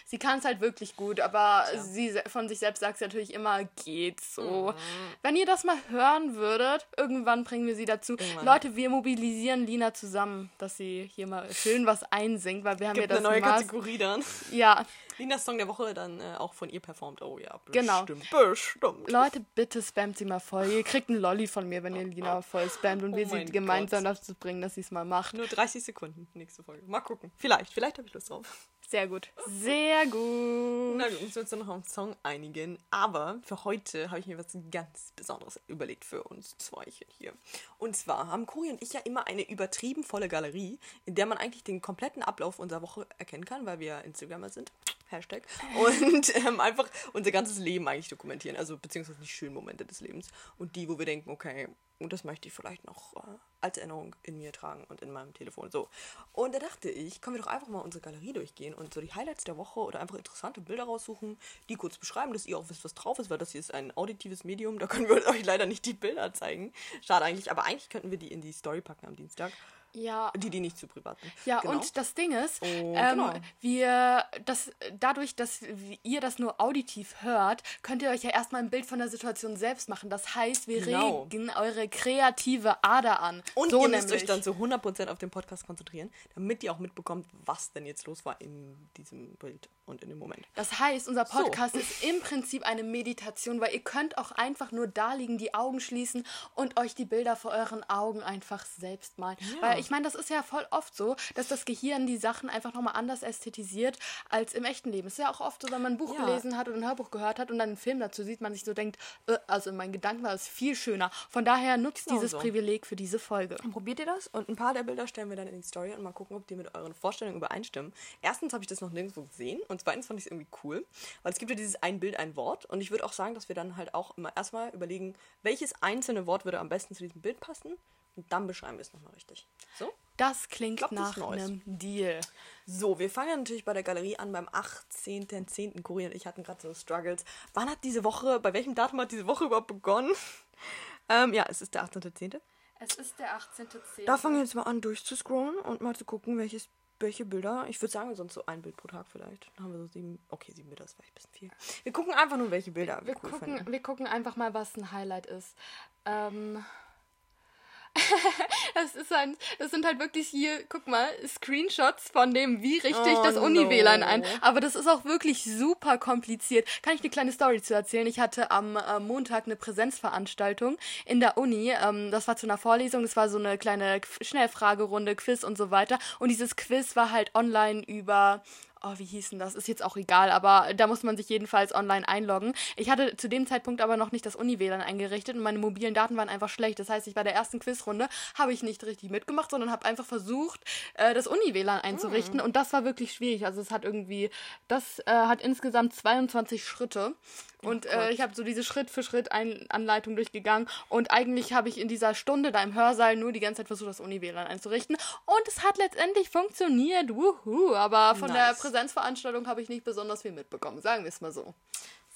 Sie kann es halt wirklich gut, aber sie se- von sich selbst sagt sie natürlich immer, geht so. Wenn ihr das mal hören würdet, irgendwann bringen wir sie dazu. Irgendwann. Leute, wir mobilisieren Lina zusammen, dass sie hier mal schön was einsingt, weil wir haben Gibt ja eine das neue Maß- Dann. Ja, Linas Song der Woche dann äh, auch von ihr performt. Oh ja, bestimmt. Genau. Bestimmt. Leute, bitte spammt sie mal voll. Ihr kriegt einen Lolli von mir, wenn ihr Lina voll spammt und Oh wir sie mein gemeinsam Gott. dazu bringen, dass sie es mal macht. Nur 30 Sekunden, nächste Folge. Mal gucken. Vielleicht, vielleicht habe ich Lust drauf. Sehr gut. Sehr gut. Na, müssen uns dann noch einen Song einigen. Aber für heute habe ich mir was ganz Besonderes überlegt für uns Zweichen hier. Und zwar haben Cori und ich ja immer eine übertrieben volle Galerie, in der man eigentlich den kompletten Ablauf unserer Woche erkennen kann, weil wir Instagramer sind. Hashtag. Und ähm, einfach unser ganzes Leben eigentlich dokumentieren. Also beziehungsweise die schönen Momente des Lebens. Und die, wo wir denken, okay, das möchte ich vielleicht noch äh, als Erinnerung in mir tragen und in meinem Telefon. So. Und da dachte ich, können wir doch einfach mal unsere Galerie durchgehen und so die Highlights der Woche oder einfach interessante Bilder raussuchen, die kurz beschreiben, dass ihr auch wisst, was drauf ist, weil das hier ist ein auditives Medium, da können wir euch leider nicht die Bilder zeigen. Schade eigentlich, aber eigentlich könnten wir die in die Story packen am Dienstag. Ja. Die, die nicht zu privat sind. Ja, Genau. und das Ding ist, Und ähm, genau. wir, das, dadurch, dass ihr das nur auditiv hört, könnt ihr euch ja erstmal ein Bild von der Situation selbst machen. Das heißt, wir Genau. regen eure kreative Ader an. Und so ihr müsst nämlich. euch dann zu 100% auf den Podcast konzentrieren, damit ihr auch mitbekommt, was denn jetzt los war in diesem Bild und in dem Moment. Das heißt, unser So. Podcast ist im Prinzip eine Meditation, weil ihr könnt auch einfach nur da liegen, die Augen schließen und euch die Bilder vor euren Augen einfach selbst malen. Weil ich meine, das ist ja voll oft so, dass das Gehirn die Sachen einfach nochmal anders ästhetisiert als im echten Leben. Es ist ja auch oft so, wenn man ein Buch Ja. gelesen hat oder ein Hörbuch gehört hat und dann einen Film dazu sieht, man sich so denkt, äh, also in meinen Gedanken war es viel schöner. Von daher nutzt Genau dieses so. Privileg für diese Folge. Dann probiert ihr das und ein paar der Bilder stellen wir dann in die Story und mal gucken, ob die mit euren Vorstellungen übereinstimmen. Erstens habe ich das noch nirgendwo gesehen und zweitens fand ich es irgendwie cool, weil es gibt ja dieses ein Bild, ein Wort und ich würde auch sagen, dass wir dann halt auch immer erstmal überlegen, welches einzelne Wort würde am besten zu diesem Bild passen und dann beschreiben wir es nochmal richtig. So? Das klingt glaub, das nach Neues. einem Deal. So, wir fangen natürlich bei der Galerie an beim 18.10. Cory und ich hatten gerade so Struggles. Wann hat diese Woche, bei welchem Datum hat diese Woche überhaupt begonnen? ähm, ja, es ist der 18.10. Es ist der 18.10. Da fangen wir jetzt mal an durchzuscrollen und mal zu gucken, welches, welche Bilder. Ich würde sagen, sonst so ein Bild pro Tag vielleicht. Dann haben wir so sieben. Okay, sieben Bilder ist vielleicht ein bisschen viel. Wir gucken einfach nur, welche Bilder wir, Wir, cool gucken, finden. wir gucken einfach mal, was ein Highlight ist. Ähm. das, ist ein, das sind halt wirklich hier, guck mal, Screenshots von dem, wie richte ich Oh, das Uni-WLAN ein. no. Aber das ist auch wirklich super kompliziert. Kann ich eine kleine Story zu erzählen? Ich hatte am äh, Montag eine Präsenzveranstaltung in der Uni. Ähm, das war zu einer Vorlesung, das war so eine kleine Schnellfragerunde, Quiz und so weiter. Und dieses Quiz war halt online über oh, wie hieß denn das? Ist jetzt auch egal, aber da muss man sich jedenfalls online einloggen. Ich hatte zu dem Zeitpunkt aber noch nicht das Uni-WLAN eingerichtet und meine mobilen Daten waren einfach schlecht. Das heißt, ich bei der ersten Quizrunde habe ich nicht richtig mitgemacht, sondern habe einfach versucht, äh, das Uni-WLAN einzurichten und das war wirklich schwierig. Also es hat irgendwie, das äh, hat insgesamt 22 Schritte und äh, ich habe so diese Schritt für Schritt Ein Anleitung durchgegangen und eigentlich habe ich in dieser Stunde da im Hörsaal nur die ganze Zeit versucht, das Uni-WLAN einzurichten und es hat letztendlich funktioniert. Wuhu, aber von der Nice. Präsenzveranstaltung habe ich nicht besonders viel mitbekommen, sagen wir es mal so.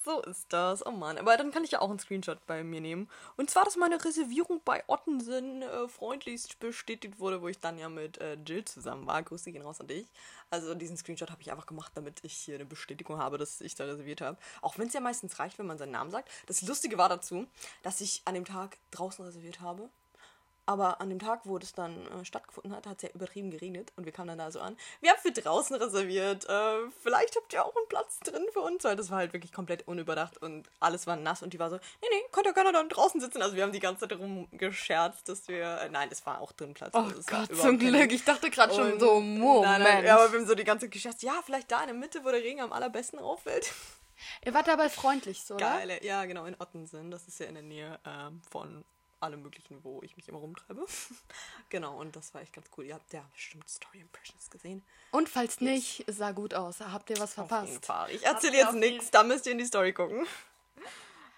So ist das. Oh Mann. Aber dann kann ich ja auch einen Screenshot bei mir nehmen. Und zwar, dass meine Reservierung bei Ottensen äh, freundlichst bestätigt wurde, wo ich dann ja mit äh, Jill zusammen war. Grüße gehen raus an dich. Also diesen Screenshot habe ich einfach gemacht, damit ich hier eine Bestätigung habe, dass ich da reserviert habe. Auch wenn es ja meistens reicht, wenn man seinen Namen sagt. Das Lustige war dazu, dass ich an dem Tag draußen reserviert habe. Aber an dem Tag, wo das dann äh, stattgefunden hat, hat es ja übertrieben geregnet und wir kamen dann da so an. Wir haben für draußen reserviert. Äh, vielleicht habt ihr auch einen Platz drin für uns. Weil das war halt wirklich komplett unüberdacht und alles war nass und die war so, nee, nee, könnt ihr gerne dann draußen sitzen. Also wir haben die ganze Zeit rumgescherzt, dass wir. Äh, nein, es war auch drin Platz. Oh Also Gott, zum Glück. Ich dachte gerade schon so, Moment. Nein, nein, ja, aber wir haben so die ganze Zeit gescherzt. Ja, vielleicht da in der Mitte, wo der Regen am allerbesten auffällt. Ihr wart dabei freundlich, so, oder? Geile, ja, genau, in Ottensen. Das ist ja in der Nähe ähm, von allem Möglichen, wo ich mich immer rumtreibe. genau, und das war echt ganz cool. Ihr habt ja bestimmt Story Impressions gesehen. Und falls nicht, sah gut aus. Habt ihr was Auf jeden verpasst? Fall. Ich erzähle jetzt nichts, da müsst ihr in die Story gucken.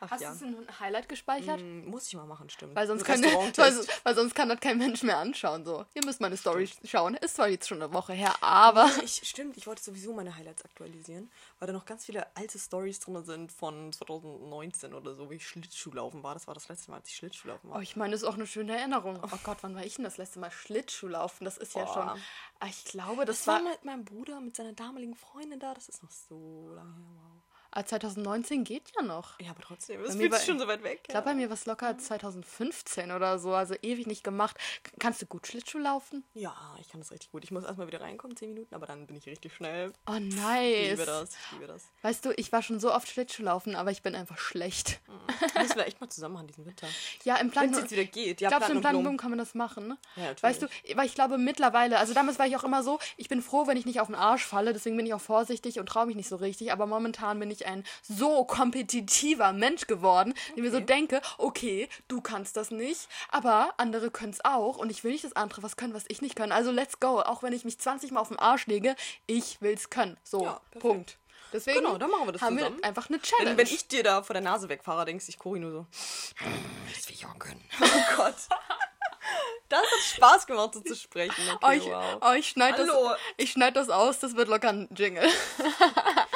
Ach Hast ja. du es in ein Highlight gespeichert? Hm, Muss ich mal machen, stimmt. Weil sonst, kann, weil, weil sonst kann das kein Mensch mehr anschauen. So, ihr müsst meine Story schauen. Ist zwar jetzt schon eine Woche her, aber Ich, stimmt, ich wollte sowieso meine Highlights aktualisieren, weil da noch ganz viele alte Stories drin sind von 2019 oder so, wie ich Schlittschuhlaufen war. Das war das letzte Mal, als ich Schlittschuhlaufen war. oh, ich meine, das ist auch eine schöne Erinnerung. Oh Gott, wann war ich denn das letzte Mal Schlittschuhlaufen? Das ist ja Boah. schon. Ah, Ich glaube, das, Das war war. mit meinem Bruder, mit seiner damaligen Freundin da. Das ist noch so lange her, wow. Ah, 2019 geht ja noch. Ja, aber trotzdem, es fühlt sich schon so weit weg. Ich glaube, bei mir war es locker 2015 oder so, also ewig nicht gemacht. K- Kannst du gut Schlittschuh laufen? Ja, ich kann das richtig gut. Ich muss erstmal wieder reinkommen, 10 Minuten, aber dann bin ich richtig schnell. Oh, Ich nice. liebe das, ich liebe das. Weißt du, ich war schon so oft Schlittschuh laufen, aber ich bin einfach schlecht. Müssen wir echt mal zusammen machen diesen Winter. Ja, im Plan. Wenn es jetzt wieder geht. Ja, Glaubst du, im Platinum Planboom kann man das machen? Ja, natürlich. weißt du, weil ich glaube mittlerweile, also damals war ich auch immer so, ich bin froh, wenn ich nicht auf den Arsch falle, deswegen bin ich auch vorsichtig und traue mich nicht so richtig, aber momentan bin ich ein so kompetitiver Mensch geworden, die mir so denke, okay, du kannst das nicht, aber andere können es auch und ich will nicht, dass andere was können, was ich nicht kann. Also let's go, auch wenn ich mich 20 Mal auf den Arsch lege, ich will's können. So, Ja. Punkt. Deswegen Genau, dann machen wir das haben zusammen. wir einfach eine Challenge. Wenn, wenn ich dir da vor der Nase wegfahre, denkst du, ich Cori nur so. Das will ich auch können. Oh Gott. Das hat Spaß gemacht, so zu sprechen. Okay, Oh, ich, wow. oh, ich schneide das, ich schneid das aus, das wird locker ein Jingle.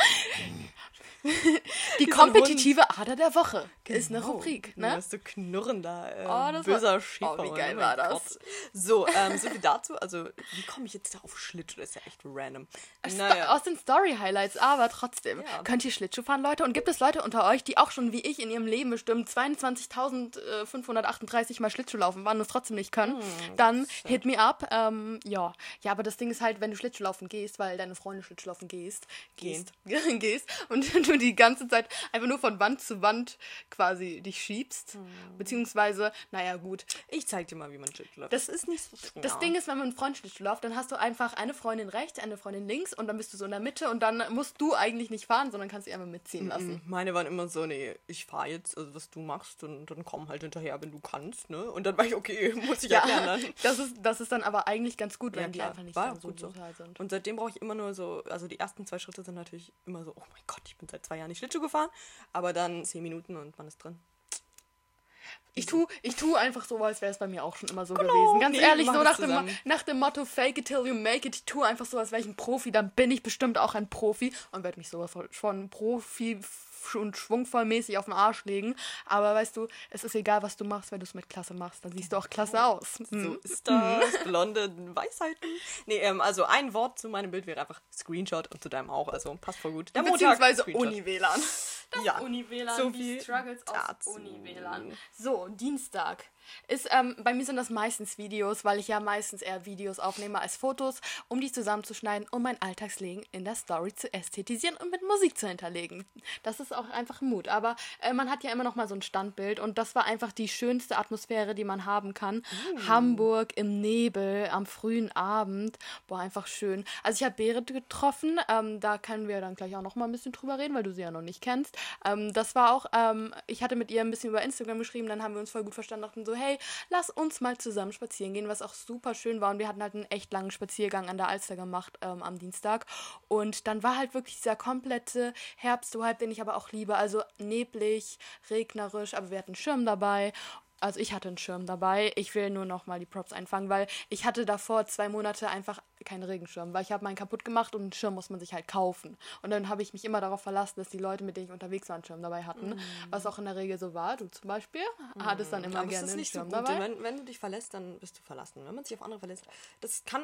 Die kompetitive Ader der Woche ist eine Genau. Rubrik, Du ne? hast so knurrender, äh, Oh, das böser war- Schäfer. oh, wie geil mein war das? Gott. So, ähm, so viel dazu. Also, wie komme ich jetzt da auf Schlittschuh? Das ist ja echt random. Naja. Aus den Story-Highlights, aber trotzdem. Ja. Könnt ihr Schlittschuh fahren, Leute? Und gibt es Leute unter euch, die auch schon wie ich in ihrem Leben bestimmt 22.538 Mal Schlittschuh laufen waren und es trotzdem nicht können? Hm, Dann hit me up. Ähm, ja. ja, aber das Ding ist halt, wenn du Schlittschuh laufen gehst, weil deine Freunde Schlittschuh laufen gehst, gehst, gehst und du die ganze Zeit einfach nur von Wand zu Wand quasi dich schiebst. Hm. Beziehungsweise, naja, gut. Ich zeig dir mal, wie man Schlittschuh. Das- ist nicht so schwer. Das Ding ist, wenn man mit einem Freund Schlittschuh läuft, dann hast du einfach eine Freundin rechts, eine Freundin links und dann bist du so in der Mitte und dann musst du eigentlich nicht fahren, sondern kannst sie einfach mitziehen lassen. Meine waren immer so, nee, ich fahr jetzt, also was du machst, und dann komm halt hinterher, wenn du kannst, ne? Und dann war ich, okay, muss ich ja lernen. dann. das ist, das ist dann aber eigentlich ganz gut, wenn Ja, die klar. einfach nicht War auch gut so. sind. Und seitdem brauche ich immer nur so, also die ersten zwei Schritte sind natürlich immer so, oh mein Gott, ich bin seit zwei Jahren nicht Schlittschuh gefahren, aber dann zehn Minuten und man ist drin. Ich tu, ich tu einfach so, als wäre es bei mir auch schon immer so Genau, gewesen. Ganz nee, ehrlich, so nach dem, nach dem Motto Fake it till you make it. Ich tu einfach so, als wäre ich ein Profi. Dann bin ich bestimmt auch ein Profi und werde mich sowas von Profi und schwungvollmäßig auf den Arsch legen. Aber weißt du, es ist egal, was du machst, wenn du es mit Klasse machst. Dann siehst du auch klasse aus. So Hm. ist das. Blonde Weisheiten. Nee, ähm, also ein Wort zu meinem Bild wäre einfach Screenshot und zu deinem auch. Also passt voll gut. Der Montag, Beziehungsweise Screenshot. Uni-WLAN. Das Ja, Uni-WLAN, so die viel Struggles dazu. aus Uni-WLAN. So, Dienstag. Ist, ähm, bei mir sind das meistens Videos, weil ich ja meistens eher Videos aufnehme als Fotos, um die zusammenzuschneiden, um mein Alltagsleben in der Story zu ästhetisieren und mit Musik zu hinterlegen. Das ist auch einfach Mut. Aber äh, man hat ja immer noch mal so ein Standbild und das war einfach die schönste Atmosphäre, die man haben kann. Hamburg im Nebel am frühen Abend. Boah, einfach schön. Also ich habe Berit getroffen. Ähm, da können wir dann gleich auch noch mal ein bisschen drüber reden, weil du sie ja noch nicht kennst. Ähm, das war auch, ähm, ich hatte mit ihr ein bisschen über Instagram geschrieben, dann haben wir uns voll gut verstanden, dachten so, hey, lass uns mal zusammen spazieren gehen, was auch super schön war. Und wir hatten halt einen echt langen Spaziergang an der Alster gemacht ähm, am Dienstag. Und dann war halt wirklich dieser komplette Herbstvibe, den ich aber auch liebe. Also neblig, regnerisch, aber wir hatten einen Schirm dabei. Also ich hatte einen Schirm dabei. Ich will nur noch mal die Props einfangen, weil ich hatte davor zwei Monate einfach keinen Regenschirm, weil ich habe meinen kaputt gemacht und einen Schirm muss man sich halt kaufen. Und dann habe ich mich immer darauf verlassen, dass die Leute, mit denen ich unterwegs war, einen Schirm dabei hatten. Was auch in der Regel so war. Du zum Beispiel hattest dann immer Aber gerne ist einen nicht so Schirm gut. dabei. Wenn, wenn du dich verlässt, dann bist du verlassen. Wenn man sich auf andere verlässt, das kann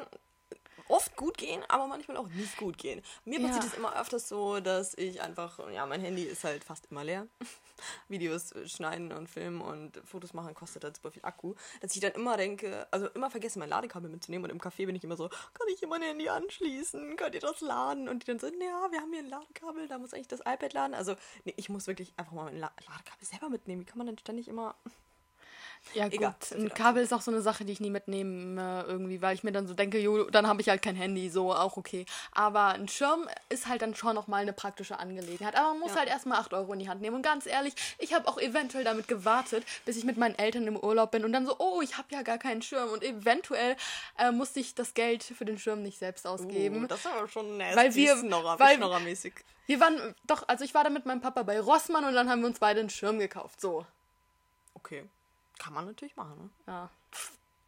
oft gut gehen, aber manchmal auch nicht gut gehen. Mir Ja. passiert es immer öfters so, dass ich einfach, ja, mein Handy ist halt fast immer leer. Videos schneiden und filmen und Fotos machen kostet halt super viel Akku, dass ich dann immer denke, also immer vergesse, mein Ladekabel mitzunehmen und im Café bin ich immer so, kann ich hier mein Handy anschließen? Könnt ihr das laden? Und die dann so, ja, wir haben hier ein Ladekabel, da muss eigentlich das iPad laden. Also, nee, ich muss wirklich einfach mal mein La Ladekabel selber mitnehmen. Wie kann man denn ständig immer Ja, gut. Egal, so ein Kabel ist auch so eine Sache, die ich nie mitnehme, irgendwie, weil ich mir dann so denke, jo, dann habe ich halt kein Handy, so auch okay. Aber ein Schirm ist halt dann schon nochmal eine praktische Angelegenheit. Aber man muss Ja. halt erstmal 8 Euro in die Hand nehmen. Und ganz ehrlich, ich habe auch eventuell damit gewartet, bis ich mit meinen Eltern im Urlaub bin und dann so, oh, ich habe ja gar keinen Schirm. Und eventuell äh, musste ich das Geld für den Schirm nicht selbst ausgeben. Uh, das aber schon nasty, Weil wir- weil- Schnorrermäßig. Wir waren, doch, also ich war da mit meinem Papa bei Rossmann und dann haben wir uns beide einen Schirm gekauft. So. Okay. Kann man natürlich machen, ne? Ja.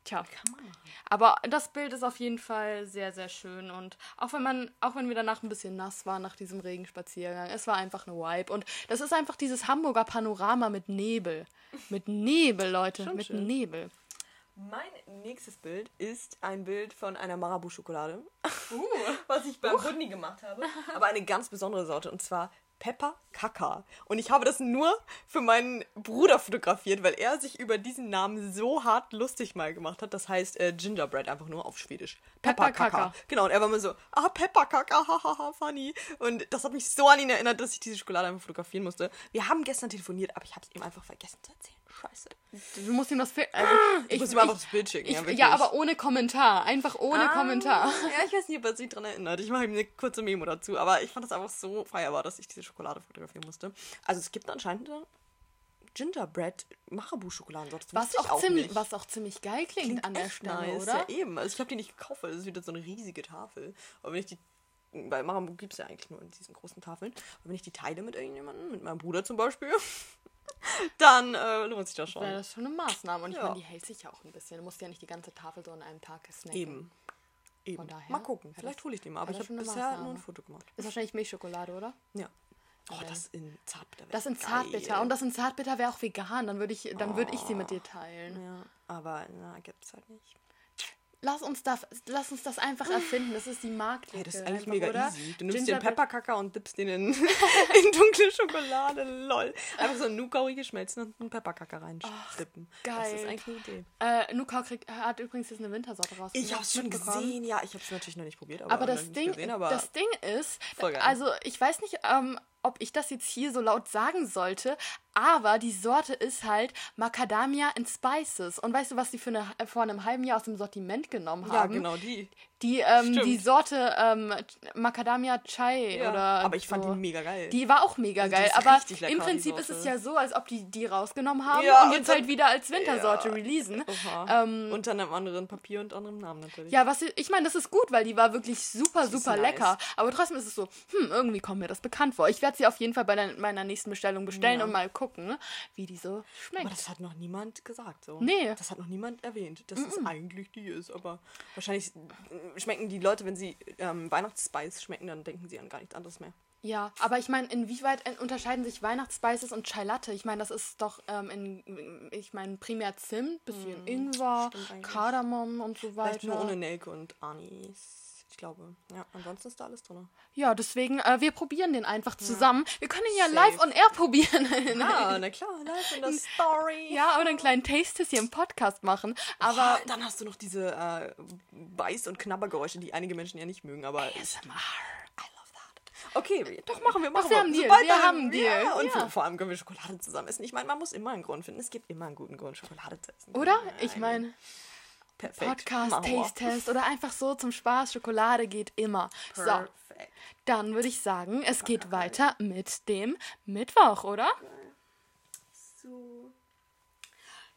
Tja. Kann man machen. Aber das Bild ist auf jeden Fall sehr, sehr schön. Und auch wenn man, auch wenn wir danach ein bisschen nass waren nach diesem Regenspaziergang, es war einfach eine Vibe. Und das ist einfach dieses Hamburger Panorama mit Nebel. Mit Nebel, Leute. Schon mit schön. Nebel. Mein nächstes Bild ist ein Bild von einer Marabu-Schokolade, was ich beim Bunny gemacht habe. Aber eine ganz besondere Sorte und zwar Pepper Kaka. Und ich habe das nur für meinen Bruder fotografiert, weil er sich über diesen Namen so hart lustig mal gemacht hat. Das heißt äh, Gingerbread einfach nur auf Schwedisch. Pepper Kaka. Genau, und er war immer so, ah, Pepper Kaka, hahaha, funny. Und das hat mich so an ihn erinnert, dass ich diese Schokolade einfach fotografieren musste. Wir haben gestern telefoniert, aber ich habe es ihm einfach vergessen zu erzählen. Scheiße. Du musst ihm das Bild. Also, Ich, muss ihm einfach das Bild schicken. ich, ja, ja, aber ohne Kommentar. Einfach ohne Kommentar. Ja, ich weiß nicht, ob er sich daran erinnert. Ich mache ihm eine kurze Memo dazu. Aber ich fand das einfach so feierbar, dass ich diese Schokolade fotografieren musste. Also es gibt anscheinend eine Gingerbread Marabu-Schokoladensorte. Das Was ich auch, ziemlich, nicht. was auch ziemlich geil klingt, Klingt an der Stelle, nice. oder? Ja, eben. Also ich habe die nicht gekauft, weil das ist wieder so eine riesige Tafel. Aber wenn ich die. Bei Marabu gibt es ja eigentlich nur in diesen großen Tafeln. Aber wenn ich die teile mit irgendjemandem, mit meinem Bruder zum Beispiel, dann äh, lohnt sich das schon. Das schon eine Maßnahme. Und ich Ja. meine, die hält sich ja auch ein bisschen. Du musst ja nicht die ganze Tafel so an einem Tag snacken. Eben. Eben. Daher mal gucken. Vielleicht hole ich die mal. Aber ich habe bisher nur Maßnahme. ein Foto gemacht. Ist wahrscheinlich Milchschokolade, oder? Ja. Oh, das in Zartbitter. Das in. Zartbitter. Und das in Zartbitter wäre auch vegan. Dann würde ich, dann würde ich sie mit dir teilen. Ja, aber na, gibt's halt nicht. Lass uns, da, lass uns das einfach erfinden. Das ist die Marktlücke. Ja, das ist eigentlich einfach, mega oder? easy. Du nimmst den Pepperkacker und dippst den in, in dunkle Schokolade. Lol. Einfach so Nougat geschmelzen und einen Pepperkacker reinstippen. Das ist geil. eigentlich eine Idee. Äh, Nukau kriegt, hat übrigens jetzt eine Wintersorte raus. Ich hab's schon gesehen. Ja, ich hab's natürlich noch nicht probiert. Aber, Aber das Ding, gesehen, aber das Ding ist, geil. also ich weiß nicht, ähm, ob ich das jetzt hier so laut sagen sollte, aber die Sorte ist halt Macadamia and Spices. Und weißt du, was die für eine, vor einem halben Jahr aus dem Sortiment genommen ja, haben? genau die. Die, ähm, die Sorte ähm, Macadamia Chai Ja, oder. aber ich fand so. die mega geil. Die war auch mega Also geil, aber lecker, im Prinzip ist es ja so, als ob die die rausgenommen haben Ja, und und jetzt dann- halt wieder als Wintersorte Ja. releasen. Ähm, Unter einem anderen Papier und anderem Namen natürlich. ja, was ich meine, das ist gut, weil die war wirklich super, super nice. lecker. Aber trotzdem ist es so, hm, irgendwie kommt mir das bekannt vor. Ich werde sie auf jeden Fall bei der, meiner nächsten Bestellung bestellen und mal gucken, wie die so Aber schmeckt. das hat noch niemand gesagt. So. Nee. Das hat noch niemand erwähnt, dass es eigentlich die ist. Aber wahrscheinlich schmecken die Leute, wenn sie ähm, Weihnachtsspice schmecken, dann denken sie an gar nichts anderes mehr. Ja, aber ich meine, inwieweit en- unterscheiden sich Weihnachtsspices und Chai Latte? Ich meine, das ist doch ähm, in, ich meine, primär Zimt, bisschen Ingwer, stimmt eigentlich. Kardamom und so weiter. Vielleicht nur ohne Nelke und Anis. Ich glaube. Ja, ansonsten ist da alles drin. Ja, deswegen, äh, wir probieren den einfach zusammen. Wir können ihn ja Safe. live on air probieren. Ah, na klar, live in der Story. ja, oder einen kleinen Taste hier im Podcast machen. Aber Aber dann hast du noch diese äh, Beiß- und Knabbergeräusche, die einige Menschen ja nicht mögen, aber ASMR. love that. Okay, doch machen wir, machen wir haben Sobald wir dann- haben Deal, Ja, und ja. vor allem können wir Schokolade zusammen essen. Ich meine, man muss immer einen Grund finden. Es gibt immer einen guten Grund, Schokolade zu essen. Oder? Ich meine, Perfekt. Podcast, Machen wir. Taste-Test oder einfach so zum Spaß. Schokolade geht immer. So, Perfekt. dann würde ich sagen, es geht weiter mit dem Mittwoch, oder? So.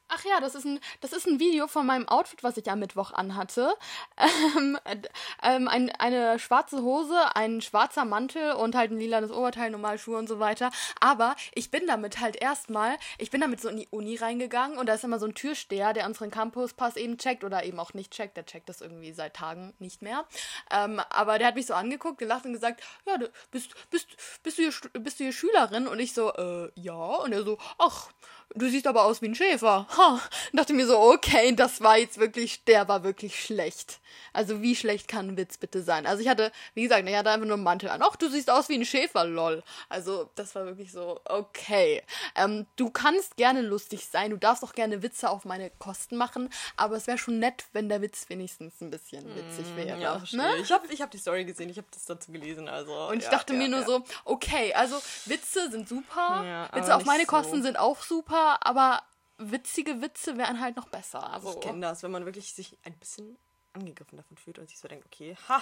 Ach ja, das ist ein, das ist ein Video von meinem Outfit, was ich am Mittwoch anhatte. Ähm, äh, ähm, ein, eine schwarze Hose, ein schwarzer Mantel und halt ein lilanes Oberteil, normal Schuhe und so weiter. Aber ich bin damit halt erstmal, ich bin damit so in die Uni reingegangen und da ist immer so ein Türsteher, der unseren Campuspass eben checkt oder eben auch nicht checkt. Der checkt das irgendwie seit Tagen nicht mehr. Ähm, aber der hat mich so angeguckt, gelacht und gesagt, ja, du bist, bist, bist, du, hier, bist du hier Schülerin? Und ich so, äh, ja. Und er so, ach, du siehst aber aus wie ein Schäfer. Ha. Dachte mir so, okay, das war jetzt wirklich, der war wirklich schlecht. Also wie schlecht kann ein Witz bitte sein? Also ich hatte, wie gesagt, ich hatte einfach nur einen Mantel an. Ach, du siehst aus wie ein Schäfer, lol. Also das war wirklich so, okay. Ähm, du kannst gerne lustig sein, du darfst auch gerne Witze auf meine Kosten machen, aber es wäre schon nett, wenn der Witz wenigstens ein bisschen witzig wäre. Ja, ne? Ich habe ich hab die Story gesehen, ich habe das dazu gelesen. Also, Und ich ja, dachte ja, mir nur so, okay, also Witze sind super, Witze auf meine nicht Kosten so. sind auch super, aber witzige Witze wären halt noch besser. Also, Ich kenne das, wenn man wirklich sich ein bisschen angegriffen davon fühlt und sich so denkt, okay, ha,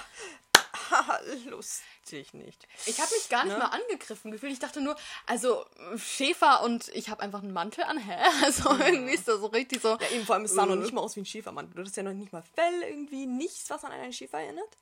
ha lustig nicht. Ich habe mich gar nicht Ne? mal angegriffen gefühlt. Ich dachte nur, also Schäfer und ich habe einfach einen Mantel an, hä? Also irgendwie ist das so richtig so. Ja, eben vor allem, es sah noch Äh. nicht mal aus wie ein Schäfermann. Du hattest ja noch nicht mal Fell, irgendwie nichts, was an einen Schäfer erinnert.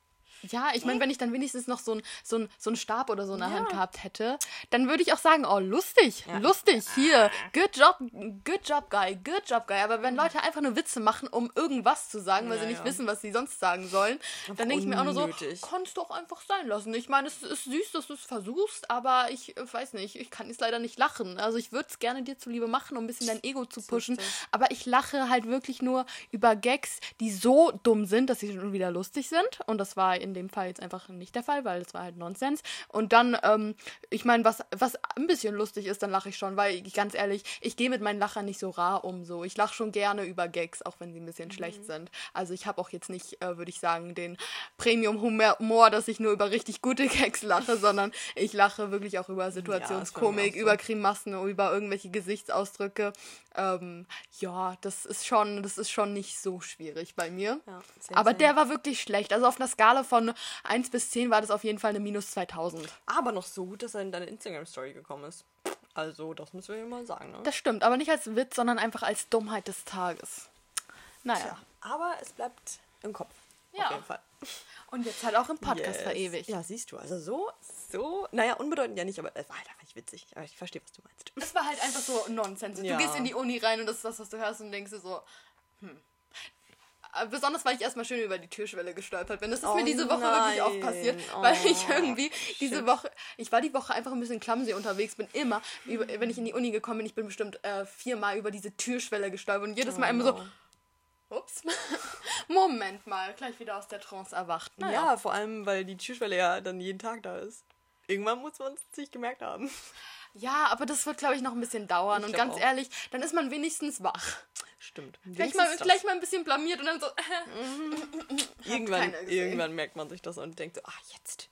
Ja, ich meine, wenn ich dann wenigstens noch so ein so ein, so ein Stab oder so in der Hand gehabt hätte, dann würde ich auch sagen, oh, lustig, lustig, hier, good job, good job, guy, good job, guy. Aber wenn Leute einfach nur Witze machen, um irgendwas zu sagen, weil sie Ja, nicht ja. wissen, was sie sonst sagen sollen, dann denke ich mir auch nur so, kannst du auch einfach sein lassen. Ich meine, es ist süß, dass du es versuchst, aber ich äh, weiß nicht, ich kann jetzt leider nicht lachen. Also ich würde es gerne dir zuliebe machen, um ein bisschen dein Ego zu pushen, aber ich lache halt wirklich nur über Gags, die so dumm sind, dass sie schon wieder lustig sind. Und das war in dem Fall jetzt einfach nicht der Fall, weil das war halt Nonsens. Und dann, ähm, ich meine, was, was ein bisschen lustig ist, dann lache ich schon, weil ich, ganz ehrlich, ich gehe mit meinen Lachern nicht so rar um. So. Ich lache schon gerne über Gags, auch wenn sie ein bisschen schlecht sind. Also ich habe auch jetzt nicht, äh, würde ich sagen, den Premium-Humor, dass ich nur über richtig gute Gags lache, sondern ich lache wirklich auch über Situationskomik, so. über Grimassen, über irgendwelche Gesichtsausdrücke. Ähm, ja, das ist schon, das ist schon nicht so schwierig bei mir. Ja, Aber der war wirklich schlecht. Also auf einer Skala von 1 bis 10 war das auf jeden Fall eine minus 2000. Aber noch so gut, dass er in deine Instagram-Story gekommen ist. Also, das müssen wir ja mal sagen, ne? Das stimmt, aber nicht als Witz, sondern einfach als Dummheit des Tages. Naja. Ja, aber es bleibt im Kopf. Ja. Auf jeden Fall. Und jetzt halt auch im Podcast Yes. verewigt. Ja, siehst du. Also so, so, naja, unbedeutend ja nicht, aber es war halt einfach nicht witzig. Aber ich verstehe, was du meinst. Es war halt einfach so Nonsens. Ja. Du gehst in die Uni rein und das ist das, was du hörst und denkst dir so, hm. Äh, Besonders, weil ich erstmal schön über die Türschwelle gestolpert bin. Das ist Oh mir diese Woche wirklich oft nein. passiert, weil ich Oh, irgendwie diese Woche, ich war die Woche einfach ein bisschen clumsy unterwegs, bin immer, über, wenn ich in die Uni gekommen bin, ich bin bestimmt äh, viermal über diese Türschwelle gestolpert und jedes Mal immer no. so, ups, Moment mal, gleich wieder aus der Trance erwacht. Naja. Ja, vor allem, weil die Türschwelle ja dann jeden Tag da ist. Irgendwann muss man es sich gemerkt haben. Ja, aber das wird, glaube ich, noch ein bisschen dauern. Ich und ganz auch. ehrlich, dann ist man wenigstens wach. Stimmt. Gleich mal, gleich mal ein bisschen blamiert und dann so. irgendwann, keiner gesehen. irgendwann merkt man sich das und denkt so, ah, jetzt,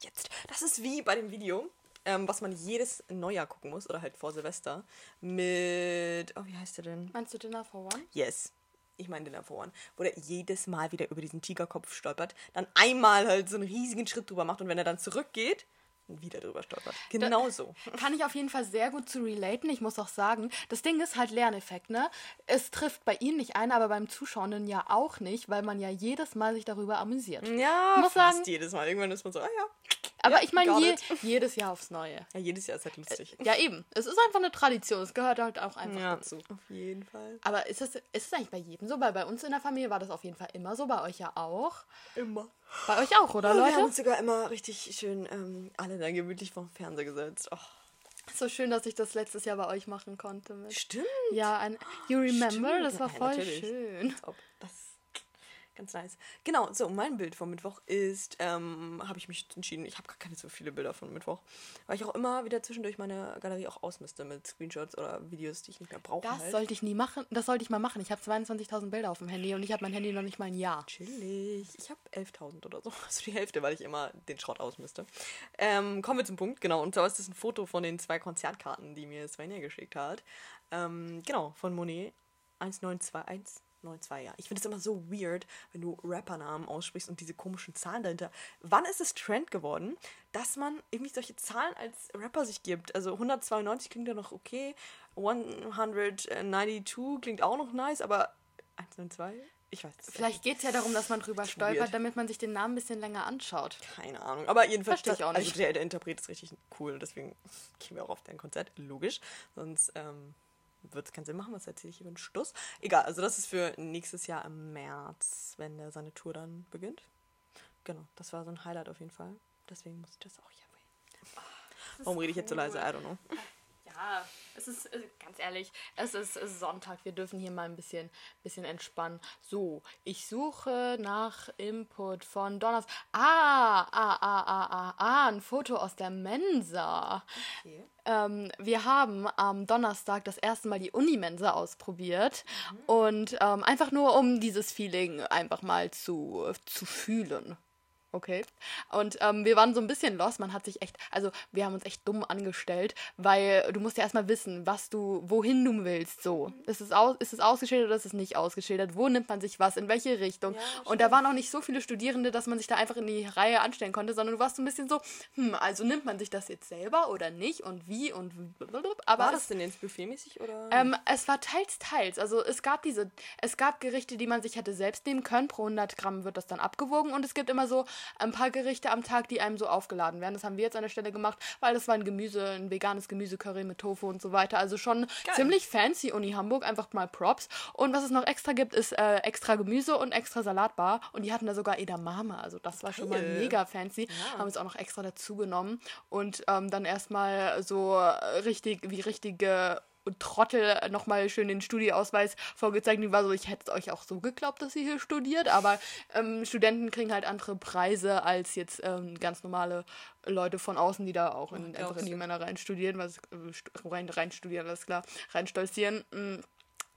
jetzt. Das ist wie bei dem Video, ähm, was man jedes Neujahr gucken muss, oder halt vor Silvester, mit, oh, wie heißt der denn? Meinst du Dinner for One? Yes. Ich meine den One, wo der jedes Mal wieder über diesen Tigerkopf stolpert, dann einmal halt so einen riesigen Schritt drüber macht und wenn er dann zurückgeht, wieder drüber stolpert. Genau so. Kann ich auf jeden Fall sehr gut zu relaten. Ich muss auch sagen, das Ding ist halt Lerneffekt, ne? Es trifft bei Ihnen nicht ein, aber beim Zuschauenden ja auch nicht, weil man ja jedes Mal sich darüber amüsiert. Ja, Muss fast sagen- jedes Mal. Irgendwann ist man so, ah ja. Aber Ja, ich meine, je, jedes Jahr aufs Neue. Ja, jedes Jahr ist halt lustig. Ja, eben. Es ist einfach eine Tradition. Es gehört halt auch einfach Ja, dazu. auf jeden Fall. Aber ist es, ist eigentlich bei jedem so? Weil bei uns in der Familie war das auf jeden Fall immer so, bei euch ja auch. Immer. Bei euch auch, oder Wir haben Leute? uns sogar immer richtig schön ähm, alle da gemütlich vorm Fernseher gesetzt. Oh, So schön, dass ich das letztes Jahr bei euch machen konnte. Mit. stimmt. Ja, ein You Remember, Stimmt. das war Ja, voll natürlich. schön. Ob. Das ganz nice. Genau, so mein Bild vom Mittwoch ist, ähm, habe ich mich entschieden, ich habe gar keine so viele Bilder von Mittwoch, weil ich auch immer wieder zwischendurch meine Galerie auch ausmiste mit Screenshots oder Videos, die ich nicht mehr brauche. Das halt. sollte ich nie machen. Das sollte ich mal machen. Ich habe 22.000 Bilder auf dem Handy und ich habe mein Handy noch nicht mal ein Jahr. Chillig. Ich habe 11.000 oder so. Also die Hälfte, weil ich immer den Schrott ausmiste. Ähm, kommen wir zum Punkt, genau. Und zwar ist das ein Foto von den zwei Konzertkarten, die mir Svenja geschickt hat. Ähm, genau, von Monet 1921. 92, ja. Ich finde es immer so weird, wenn du Rappernamen aussprichst und diese komischen Zahlen dahinter. Wann ist es Trend geworden, dass man irgendwie solche Zahlen als Rapper sich gibt? Also 192 klingt ja noch okay, 192 klingt auch noch nice, aber 192? Ich weiß es Vielleicht geht es ja darum, dass man drüber stolpert, weird. damit man sich den Namen ein bisschen länger anschaut. Keine Ahnung. Aber jedenfalls, Verstehe ich auch also nicht. der, der Interpret ist richtig cool. Deswegen gehen wir auch auf dein Konzert. Logisch. Sonst ähm, wird es keinen Sinn machen. Was erzähle ich über den Stuss? Egal, also das ist für nächstes Jahr im März, wenn der seine Tour dann beginnt. Genau, das war so ein Highlight auf jeden Fall. Deswegen muss ich das auch hier erwähnen. Warum rede ich jetzt so leise? I don't know. Ja, es ist äh, ganz ehrlich, es ist, Sonntag. Wir dürfen hier mal ein bisschen, bisschen entspannen. So, ich suche nach Input von Donners. Ah, ah, ah, ah, ah, ah, ein Foto aus der Mensa. Okay. Ähm, wir haben am Donnerstag das erste Mal die Unimensa ausprobiert und ähm, einfach nur um dieses Feeling einfach mal zu, zu fühlen. Okay. Und ähm, wir waren so ein bisschen lost. Man hat sich echt, also wir haben uns echt dumm angestellt, weil du musst ja erstmal wissen, was du, wohin du willst. So. Ist es, aus, ist es ausgeschildert oder ist es nicht ausgeschildert? Wo nimmt man sich was? In welche Richtung? Ja, und da waren auch nicht so viele Studierende, dass man sich da einfach in die Reihe anstellen konnte, sondern du warst so ein bisschen so, hm, also nimmt man sich das jetzt selber oder nicht und wie und aber war das denn jetzt buffetmäßig oder? Ähm, es war teils, teils. Also es gab diese, es gab Gerichte, die man sich hätte selbst nehmen können. Pro 100 Gramm wird das dann abgewogen und es gibt immer so ein paar Gerichte am Tag, die einem so aufgeladen werden. Das haben wir jetzt an der Stelle gemacht, weil das war ein Gemüse, ein veganes Gemüsecurry mit Tofu und so weiter. Also schon Geil. ziemlich fancy Uni Hamburg, einfach mal Props. Und was es noch extra gibt, ist äh, extra Gemüse und extra Salatbar. Und die hatten da sogar Edamame. Also das war schon mal mega fancy. Ja. Haben es auch noch extra dazu genommen. Und ähm, dann erstmal so richtig, wie richtige Trottel nochmal schön den Studieausweis vorgezeigt. Ich war so, ich hätte euch auch so geglaubt, dass ihr hier studiert, aber ähm, Studenten kriegen halt andere Preise als jetzt ähm, ganz normale Leute von außen, die da auch in, einfach in die Männer rein studieren, was äh, rein, rein studieren, alles klar, rein stolzieren. Mm.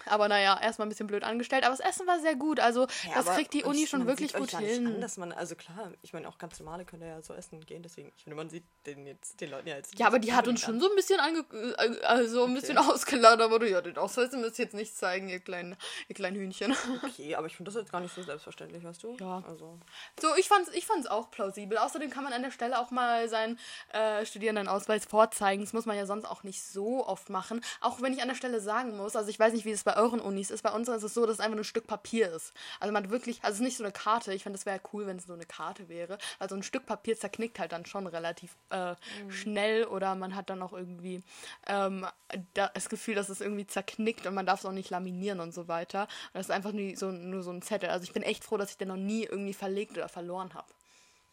Aber naja, erstmal ein bisschen blöd angestellt. Aber das Essen war sehr gut. Also, ja, das kriegt die Uni schon wirklich gut hin. An, dass man, also klar, ich meine, auch ganz normale können ja so essen gehen. Deswegen, ich finde, man sieht den, jetzt, den Leuten ja jetzt. Ja, aber die hat uns schon so ein bisschen ange äh, also ein okay. bisschen ausgeladen. Aber du, ja, den Ausweis müsst ihr jetzt nicht zeigen, ihr kleinen, ihr kleinen Hühnchen. Okay, aber ich finde das jetzt gar nicht so selbstverständlich, weißt du? Ja. Also. So, ich fand's, ich fand's auch plausibel. Außerdem kann man an der Stelle auch mal seinen äh, Studierendenausweis vorzeigen. Das muss man ja sonst auch nicht so oft machen. Auch wenn ich an der Stelle sagen muss, also ich weiß nicht, wie es bei euren Unis ist, bei uns ist es so, dass es einfach ein Stück Papier ist. Also man wirklich, also es ist nicht so eine Karte. Ich finde, das wäre cool, wenn es so eine Karte wäre. Also ein Stück Papier zerknickt halt dann schon relativ äh, mhm. schnell oder man hat dann auch irgendwie ähm, das Gefühl, dass es irgendwie zerknickt und man darf es auch nicht laminieren und so weiter. Und das ist einfach nur so, nur so ein Zettel. Also ich bin echt froh, dass ich den noch nie irgendwie verlegt oder verloren habe.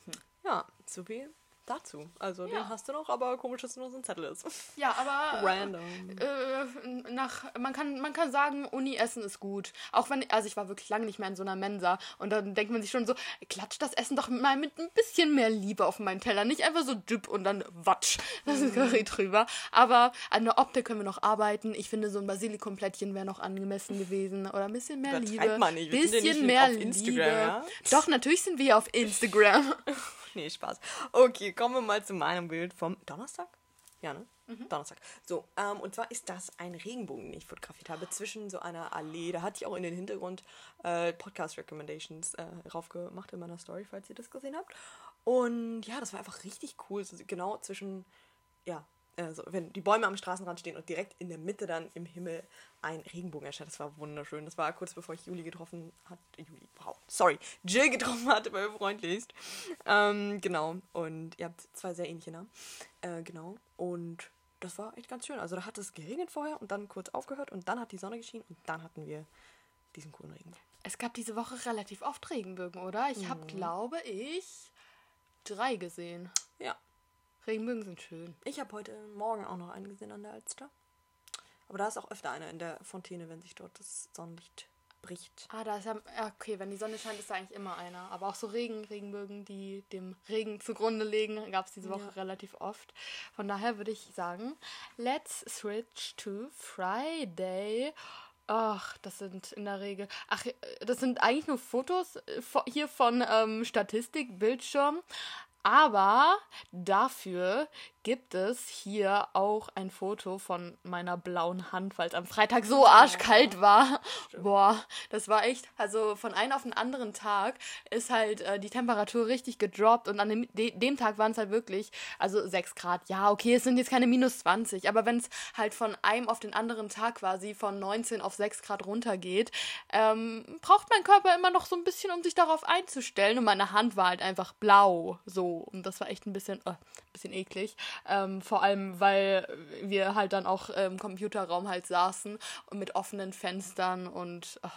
Hm. Ja, so wie dazu. Also ja. den hast du noch, aber komisch, dass es nur so ein Zettel ist. Ja, aber random. Äh, nach man kann man kann sagen, Uni Essen ist gut. Auch wenn also ich war wirklich lange nicht mehr in so einer Mensa und dann denkt man sich schon so, klatscht das Essen doch mal mit ein bisschen mehr Liebe auf meinen Teller, nicht einfach so düpp und dann watsch, das ist Curry mhm. drüber. Aber an der Optik können wir noch arbeiten. Ich finde so ein Basilikumplättchen wäre noch angemessen gewesen oder ein bisschen mehr Liebe. Man nicht. bisschen nicht mehr Liebe. Ja? Doch natürlich sind wir auf Instagram. nee, Spaß. Okay, kommen wir mal zu meinem Bild vom Donnerstag. Ja, ne? Mhm. Donnerstag. So, ähm, und zwar ist das ein Regenbogen, den ich fotografiert habe, zwischen so einer Allee. Da hatte ich auch in den Hintergrund äh, Podcast Recommendations äh, raufgemacht in meiner Story, falls ihr das gesehen habt. Und ja, das war einfach richtig cool. So, genau zwischen, ja, also wenn die Bäume am Straßenrand stehen und direkt in der Mitte dann im Himmel ein Regenbogen erscheint. Das war wunderschön. Das war kurz bevor ich Juli getroffen hatte. Juli, wow, sorry, Jill getroffen hatte bei Freundlichst. Ähm, genau. Und ihr habt zwei sehr ähnliche Namen. Äh, genau. Und das war echt ganz schön. Also da hat es geregnet vorher und dann kurz aufgehört und dann hat die Sonne geschienen und dann hatten wir diesen coolen Regenbogen. Es gab diese Woche relativ oft Regenbögen, oder? Ich mhm. habe, glaube ich, drei gesehen. Regenbögen sind schön. Ich habe heute Morgen auch noch einen gesehen an der Alster. Aber da ist auch öfter einer in der Fontäne, wenn sich dort das Sonnenlicht bricht. Ah, da ist ja, okay, wenn die Sonne scheint, ist da eigentlich immer einer. Aber auch so Regen, Regenbögen, die dem Regen zugrunde legen, gab es diese Woche ja. relativ oft. Von daher würde ich sagen, let's switch to Friday. Ach, das sind in der Regel. Ach, das sind eigentlich nur Fotos äh, hier von ähm, Statistik, Bildschirm. Aber dafür gibt es hier auch ein Foto von meiner blauen Hand, weil es am Freitag so arschkalt war. Stimmt. Boah, das war echt, also von einem auf den anderen Tag ist halt äh, die Temperatur richtig gedroppt und an dem, de, dem Tag waren es halt wirklich, also 6 Grad. Ja, okay, es sind jetzt keine minus 20, aber wenn es halt von einem auf den anderen Tag quasi von 19 auf 6 Grad runtergeht, ähm, braucht mein Körper immer noch so ein bisschen, um sich darauf einzustellen und meine Hand war halt einfach blau, so und das war echt ein bisschen, äh, ein bisschen eklig. Ähm, vor allem, weil wir halt dann auch im Computerraum halt saßen und mit offenen Fenstern und oh,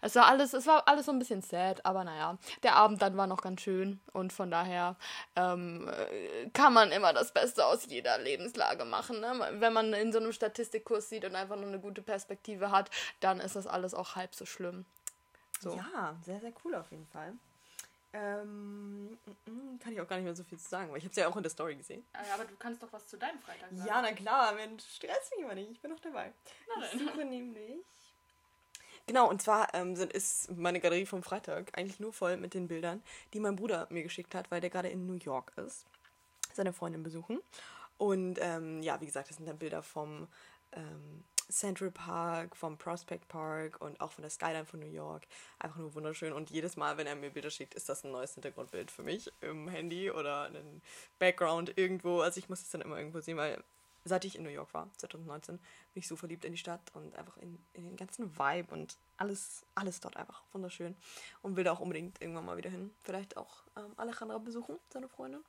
es war alles, es war alles so ein bisschen sad, aber naja, der Abend dann war noch ganz schön und von daher ähm, kann man immer das Beste aus jeder Lebenslage machen. Ne? Wenn man in so einem Statistikkurs sieht und einfach nur eine gute Perspektive hat, dann ist das alles auch halb so schlimm. So. Ja, sehr, sehr cool auf jeden Fall. Ähm, mm, mm, kann ich auch gar nicht mehr so viel zu sagen, weil ich habe es ja auch in der Story gesehen. Ja, aber du kannst doch was zu deinem Freitag sagen. Ja, na klar, Mensch, stress mich mal nicht, ich bin noch dabei. Na ich suche nämlich Genau, und zwar ähm, sind, ist meine Galerie vom Freitag eigentlich nur voll mit den Bildern, die mein Bruder mir geschickt hat, weil der gerade in New York ist. Seine Freundin besuchen. Und ähm, ja, wie gesagt, das sind dann Bilder vom ähm, Central Park, vom Prospect Park und auch von der Skyline von New York. Einfach nur wunderschön. Und jedes Mal, wenn er mir Bilder schickt, ist das ein neues Hintergrundbild für mich im Handy oder ein Background irgendwo. Also ich muss es dann immer irgendwo sehen, weil seit ich in New York war, 2019, bin ich so verliebt in die Stadt und einfach in, in den ganzen Vibe und alles, alles dort einfach wunderschön. Und will da auch unbedingt irgendwann mal wieder hin. Vielleicht auch ähm, Alejandra besuchen, seine Freundin.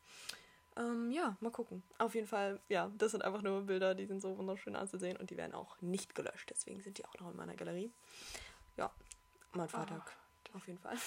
Ähm, ja, mal gucken. Auf jeden Fall, ja, das sind einfach nur Bilder, die sind so wunderschön anzusehen und die werden auch nicht gelöscht. Deswegen sind die auch noch in meiner Galerie. Ja, mein Freitag. Oh. Auf jeden Fall.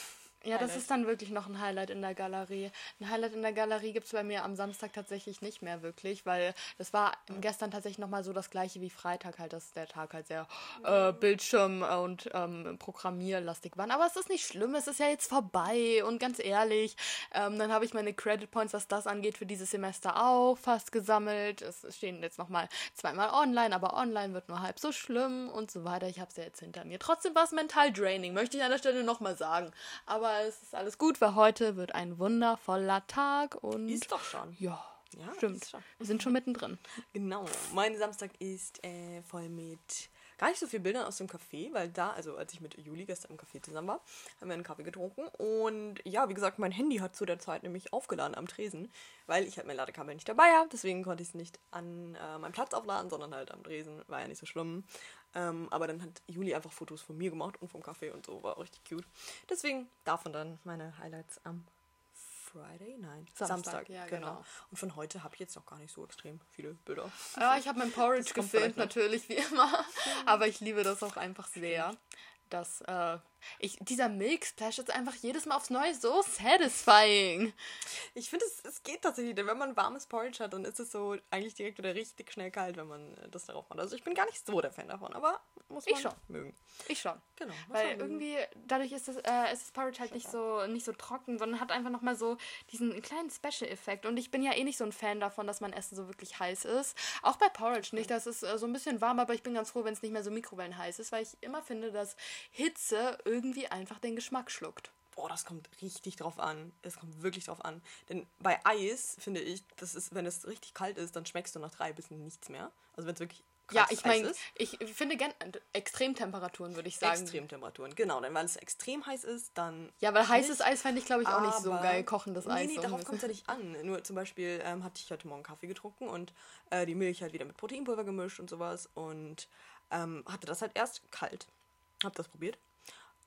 Ja, das ist dann wirklich noch ein Highlight in der Galerie. Ein Highlight in der Galerie gibt es bei mir am Samstag tatsächlich nicht mehr wirklich, weil das war gestern tatsächlich nochmal so das gleiche wie Freitag halt, dass der Tag halt sehr äh, Bildschirm und ähm, programmierlastig war. Aber es ist nicht schlimm, es ist ja jetzt vorbei und ganz ehrlich, ähm, dann habe ich meine Credit Points, was das angeht, für dieses Semester auch fast gesammelt. Es stehen jetzt nochmal zweimal online, aber online wird nur halb so schlimm und so weiter. Ich habe es ja jetzt hinter mir. Trotzdem war es mental draining, möchte ich an der Stelle nochmal sagen. Aber es ist alles gut, weil heute wird ein wundervoller Tag und. Ist doch schon. Ja. Ja, stimmt. Wir sind schon mittendrin. Genau. Mein Samstag ist äh, voll mit gar nicht so viel Bildern aus dem Café, weil da, also als ich mit Juli gestern im Café zusammen war, haben wir einen Kaffee getrunken. Und ja, wie gesagt, mein Handy hat zu der Zeit nämlich aufgeladen am Tresen, weil ich halt mein Ladekabel nicht dabei habe. Deswegen konnte ich es nicht an äh, meinem Platz aufladen, sondern halt am Tresen. War ja nicht so schlimm. Ähm, aber dann hat Juli einfach Fotos von mir gemacht und vom Kaffee und so. War auch richtig cute. Deswegen davon dann meine Highlights am Friday? Nein, Samstag. Samstag ja, genau. genau. Und von heute habe ich jetzt noch gar nicht so extrem viele Bilder. Ja, ich habe mein Porridge gefilmt, natürlich, wie immer. Aber ich liebe das auch einfach sehr, dass äh, ich, dieser Milk Splash ist einfach jedes Mal aufs Neue so satisfying. Ich finde, es, es geht tatsächlich, denn wenn man warmes Porridge hat, dann ist es so eigentlich direkt oder richtig schnell kalt, wenn man äh, das darauf macht. Also ich bin gar nicht so der Fan davon, aber muss man ich schon. mögen. Ich schon. Genau. Weil irgendwie, dadurch ist das, äh, ist das Porridge halt nicht so, nicht so trocken, sondern hat einfach nochmal so diesen kleinen Special-Effekt. Und ich bin ja eh nicht so ein Fan davon, dass mein Essen so wirklich heiß ist. Auch bei Porridge nicht. Das ist äh, so ein bisschen warm, aber ich bin ganz froh, wenn es nicht mehr so mikrowellenheiß ist, weil ich immer finde, dass Hitze irgendwie einfach den Geschmack schluckt. Boah, das kommt richtig drauf an. Es kommt wirklich drauf an. Denn bei Eis finde ich, das ist, wenn es richtig kalt ist, dann schmeckst du nach drei bisschen nichts mehr. Also wenn es wirklich ja, ich meine, ich finde gerne Extremtemperaturen, würde ich sagen. Extremtemperaturen, genau. Denn weil es extrem heiß ist, dann. Ja, weil heißes Eis fände ich, glaube ich, auch nicht so geil, kochendes Eis. Nee, nee, darauf kommt es ja nicht an. Nur zum Beispiel ähm, hatte ich heute Morgen Kaffee getrunken und äh, die Milch halt wieder mit Proteinpulver gemischt und sowas. Und ähm, hatte das halt erst kalt. Hab das probiert.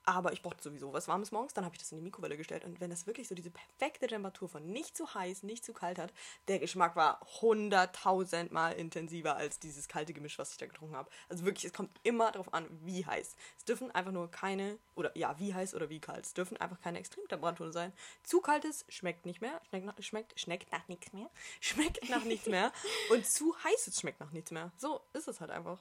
Aber ich brauchte sowieso was Warmes morgens, dann habe ich das in die Mikrowelle gestellt. Und wenn das wirklich so diese perfekte Temperatur von nicht zu heiß, nicht zu kalt hat, der Geschmack war hunderttausendmal intensiver als dieses kalte Gemisch, was ich da getrunken habe. Also wirklich, es kommt immer darauf an, wie heiß. Es dürfen einfach nur keine, oder ja, wie heiß oder wie kalt. Es dürfen einfach keine Extremtemperaturen sein. Zu kaltes schmeckt nicht mehr, schmeckt nach, schmeckt, schmeckt nach nichts mehr, schmeckt nach nichts mehr. Und zu heißes schmeckt nach nichts mehr. So ist es halt einfach.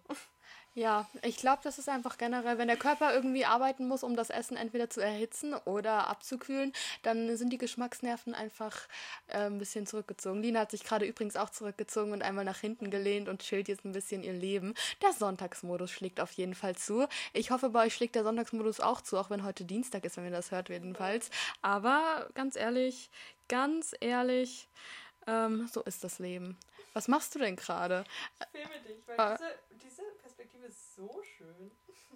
Ja, ich glaube, das ist einfach generell, wenn der Körper irgendwie arbeiten muss, um das Essen entweder zu erhitzen oder abzukühlen, dann sind die Geschmacksnerven einfach äh, ein bisschen zurückgezogen. Lina hat sich gerade übrigens auch zurückgezogen und einmal nach hinten gelehnt und chillt jetzt ein bisschen ihr Leben. Der Sonntagsmodus schlägt auf jeden Fall zu. Ich hoffe, bei euch schlägt der Sonntagsmodus auch zu, auch wenn heute Dienstag ist, wenn ihr das hört, jedenfalls. Aber ganz ehrlich, ganz ehrlich, ähm, so ist das Leben. Was machst du denn gerade? Ich filme dich, weil äh, diese, Perspektive ist so schön.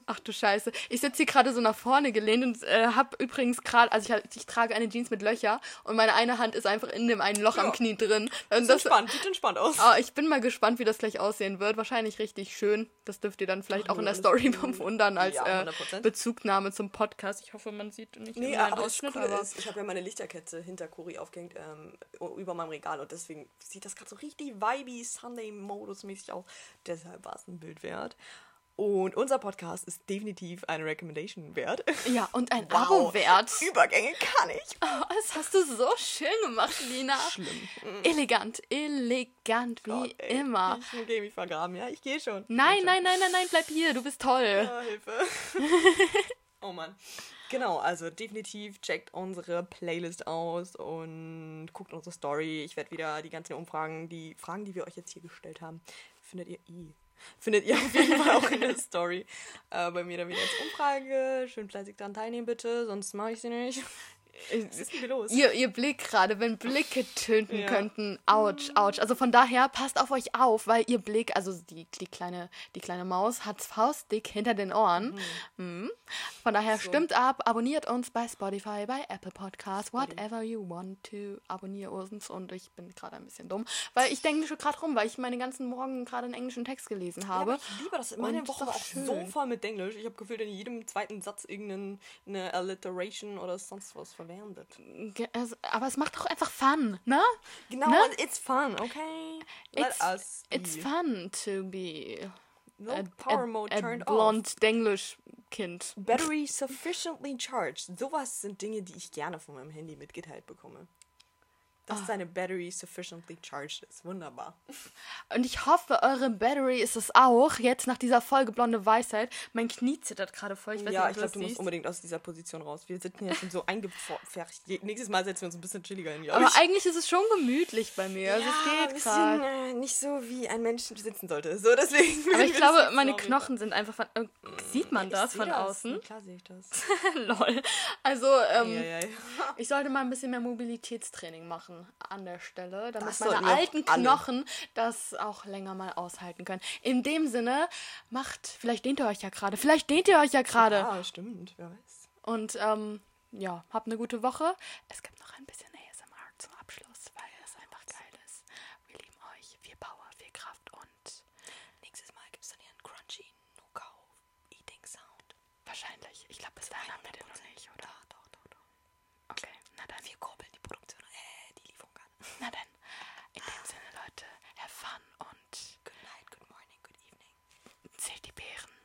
Ach du Scheiße. Ich sitze hier gerade so nach vorne gelehnt und äh, habe übrigens gerade, also ich, ich, trage eine Jeans mit Löcher und meine eine Hand ist einfach in dem einen Loch ja. am Knie drin. Und das, entspannt, sieht entspannt aus. Oh, ich bin mal gespannt, wie das gleich aussehen wird. Wahrscheinlich richtig schön. Das dürft ihr dann vielleicht Ach, auch in der Story bewundern als ja, äh, Bezugnahme zum Podcast. Ich hoffe, man sieht nicht nee, einen Ausschnitt. Cool aber ist, ich habe ja meine Lichterkette hinter Cori aufgehängt ähm, über meinem Regal und deswegen sieht das gerade so richtig vibey Sunday-Modus-mäßig aus. Deshalb war es ein Bild wert. Und unser Podcast ist definitiv eine Recommendation wert. Ja, und ein wow. Abo wert. Übergänge kann ich. Oh, das hast du so schön gemacht, Lina. Schlimm. Elegant, elegant, wie Gott, immer. Ich gehe mich vergraben, ja? Ich gehe schon. Nein, schon. nein, nein, nein, nein, bleib hier. Du bist toll. Ja, Hilfe. oh Mann. Genau, also definitiv checkt unsere Playlist aus und guckt unsere Story. Ich werde wieder die ganzen Umfragen, die Fragen, die wir euch jetzt hier gestellt haben, findet ihr eh Findet ihr auf jeden Fall auch in der Story. Äh, bei mir dann wieder als Umfrage. Schön fleißig daran teilnehmen, bitte, sonst mache ich sie nicht. Was ist denn hier los? Ihr, ihr Blick gerade, wenn Blicke töten Ja. könnten. Autsch, autsch. Also von daher passt auf euch auf, weil ihr Blick, also die, die, kleine, die kleine Maus hat faustdick hinter den Ohren. Mhm. Von daher stimmt ab, abonniert uns bei Spotify, bei Apple Podcasts, whatever you want to. Abonniert uns und ich bin gerade ein bisschen dumm, weil ich denke schon gerade rum, weil ich meine ganzen Morgen gerade einen englischen Text gelesen Ja, habe. aber ich liebe das. Meine Und Woche war auch schön. so voll mit Englisch. Ich habe gefühlt in jedem zweiten Satz irgendeine Alliteration oder sonst was verwendet. Also, aber es macht doch einfach Fun, ne? Genau, Ne? it's fun, okay? Let It's, us be. it's fun to be no a, power a, mode a turned off. blond Denglisch Kind. Battery sufficiently charged. Sowas sind Dinge, die ich gerne von meinem Handy mitgeteilt bekomme. Dass deine Battery sufficiently charged ist. Wunderbar. Und ich hoffe, eure Battery ist es auch. Jetzt nach dieser Folge Blonde Weisheit. Mein Knie zittert gerade voll. Ich weiß ja, nicht, ich glaube, du musst unbedingt aus dieser Position raus. Wir sitzen ja schon so eingepfercht. Nächstes Mal setzen wir uns ein bisschen chilliger hin. glaub Aber ich. eigentlich ist es schon gemütlich bei mir. Also ein es geht gerade. äh, nicht so, wie ein Mensch sitzen sollte. So, deswegen. Aber ich glaube, meine Knochen sind einfach von. Äh, sieht man das von das. außen? Ja, klar sehe ich das. Lol. Also, ähm, Ja, ja, ja. ich sollte mal ein bisschen mehr Mobilitätstraining machen an der Stelle, damit Das meine alten alle. Knochen das auch länger mal aushalten können. In dem Sinne, macht, vielleicht dehnt ihr euch ja gerade, vielleicht dehnt ihr euch ja gerade. Ja, stimmt. Wer weiß. Und ähm, ja, habt eine gute Woche. Es gibt noch ein bisschen fun und good night, good morning, good evening. Zählt die Beeren.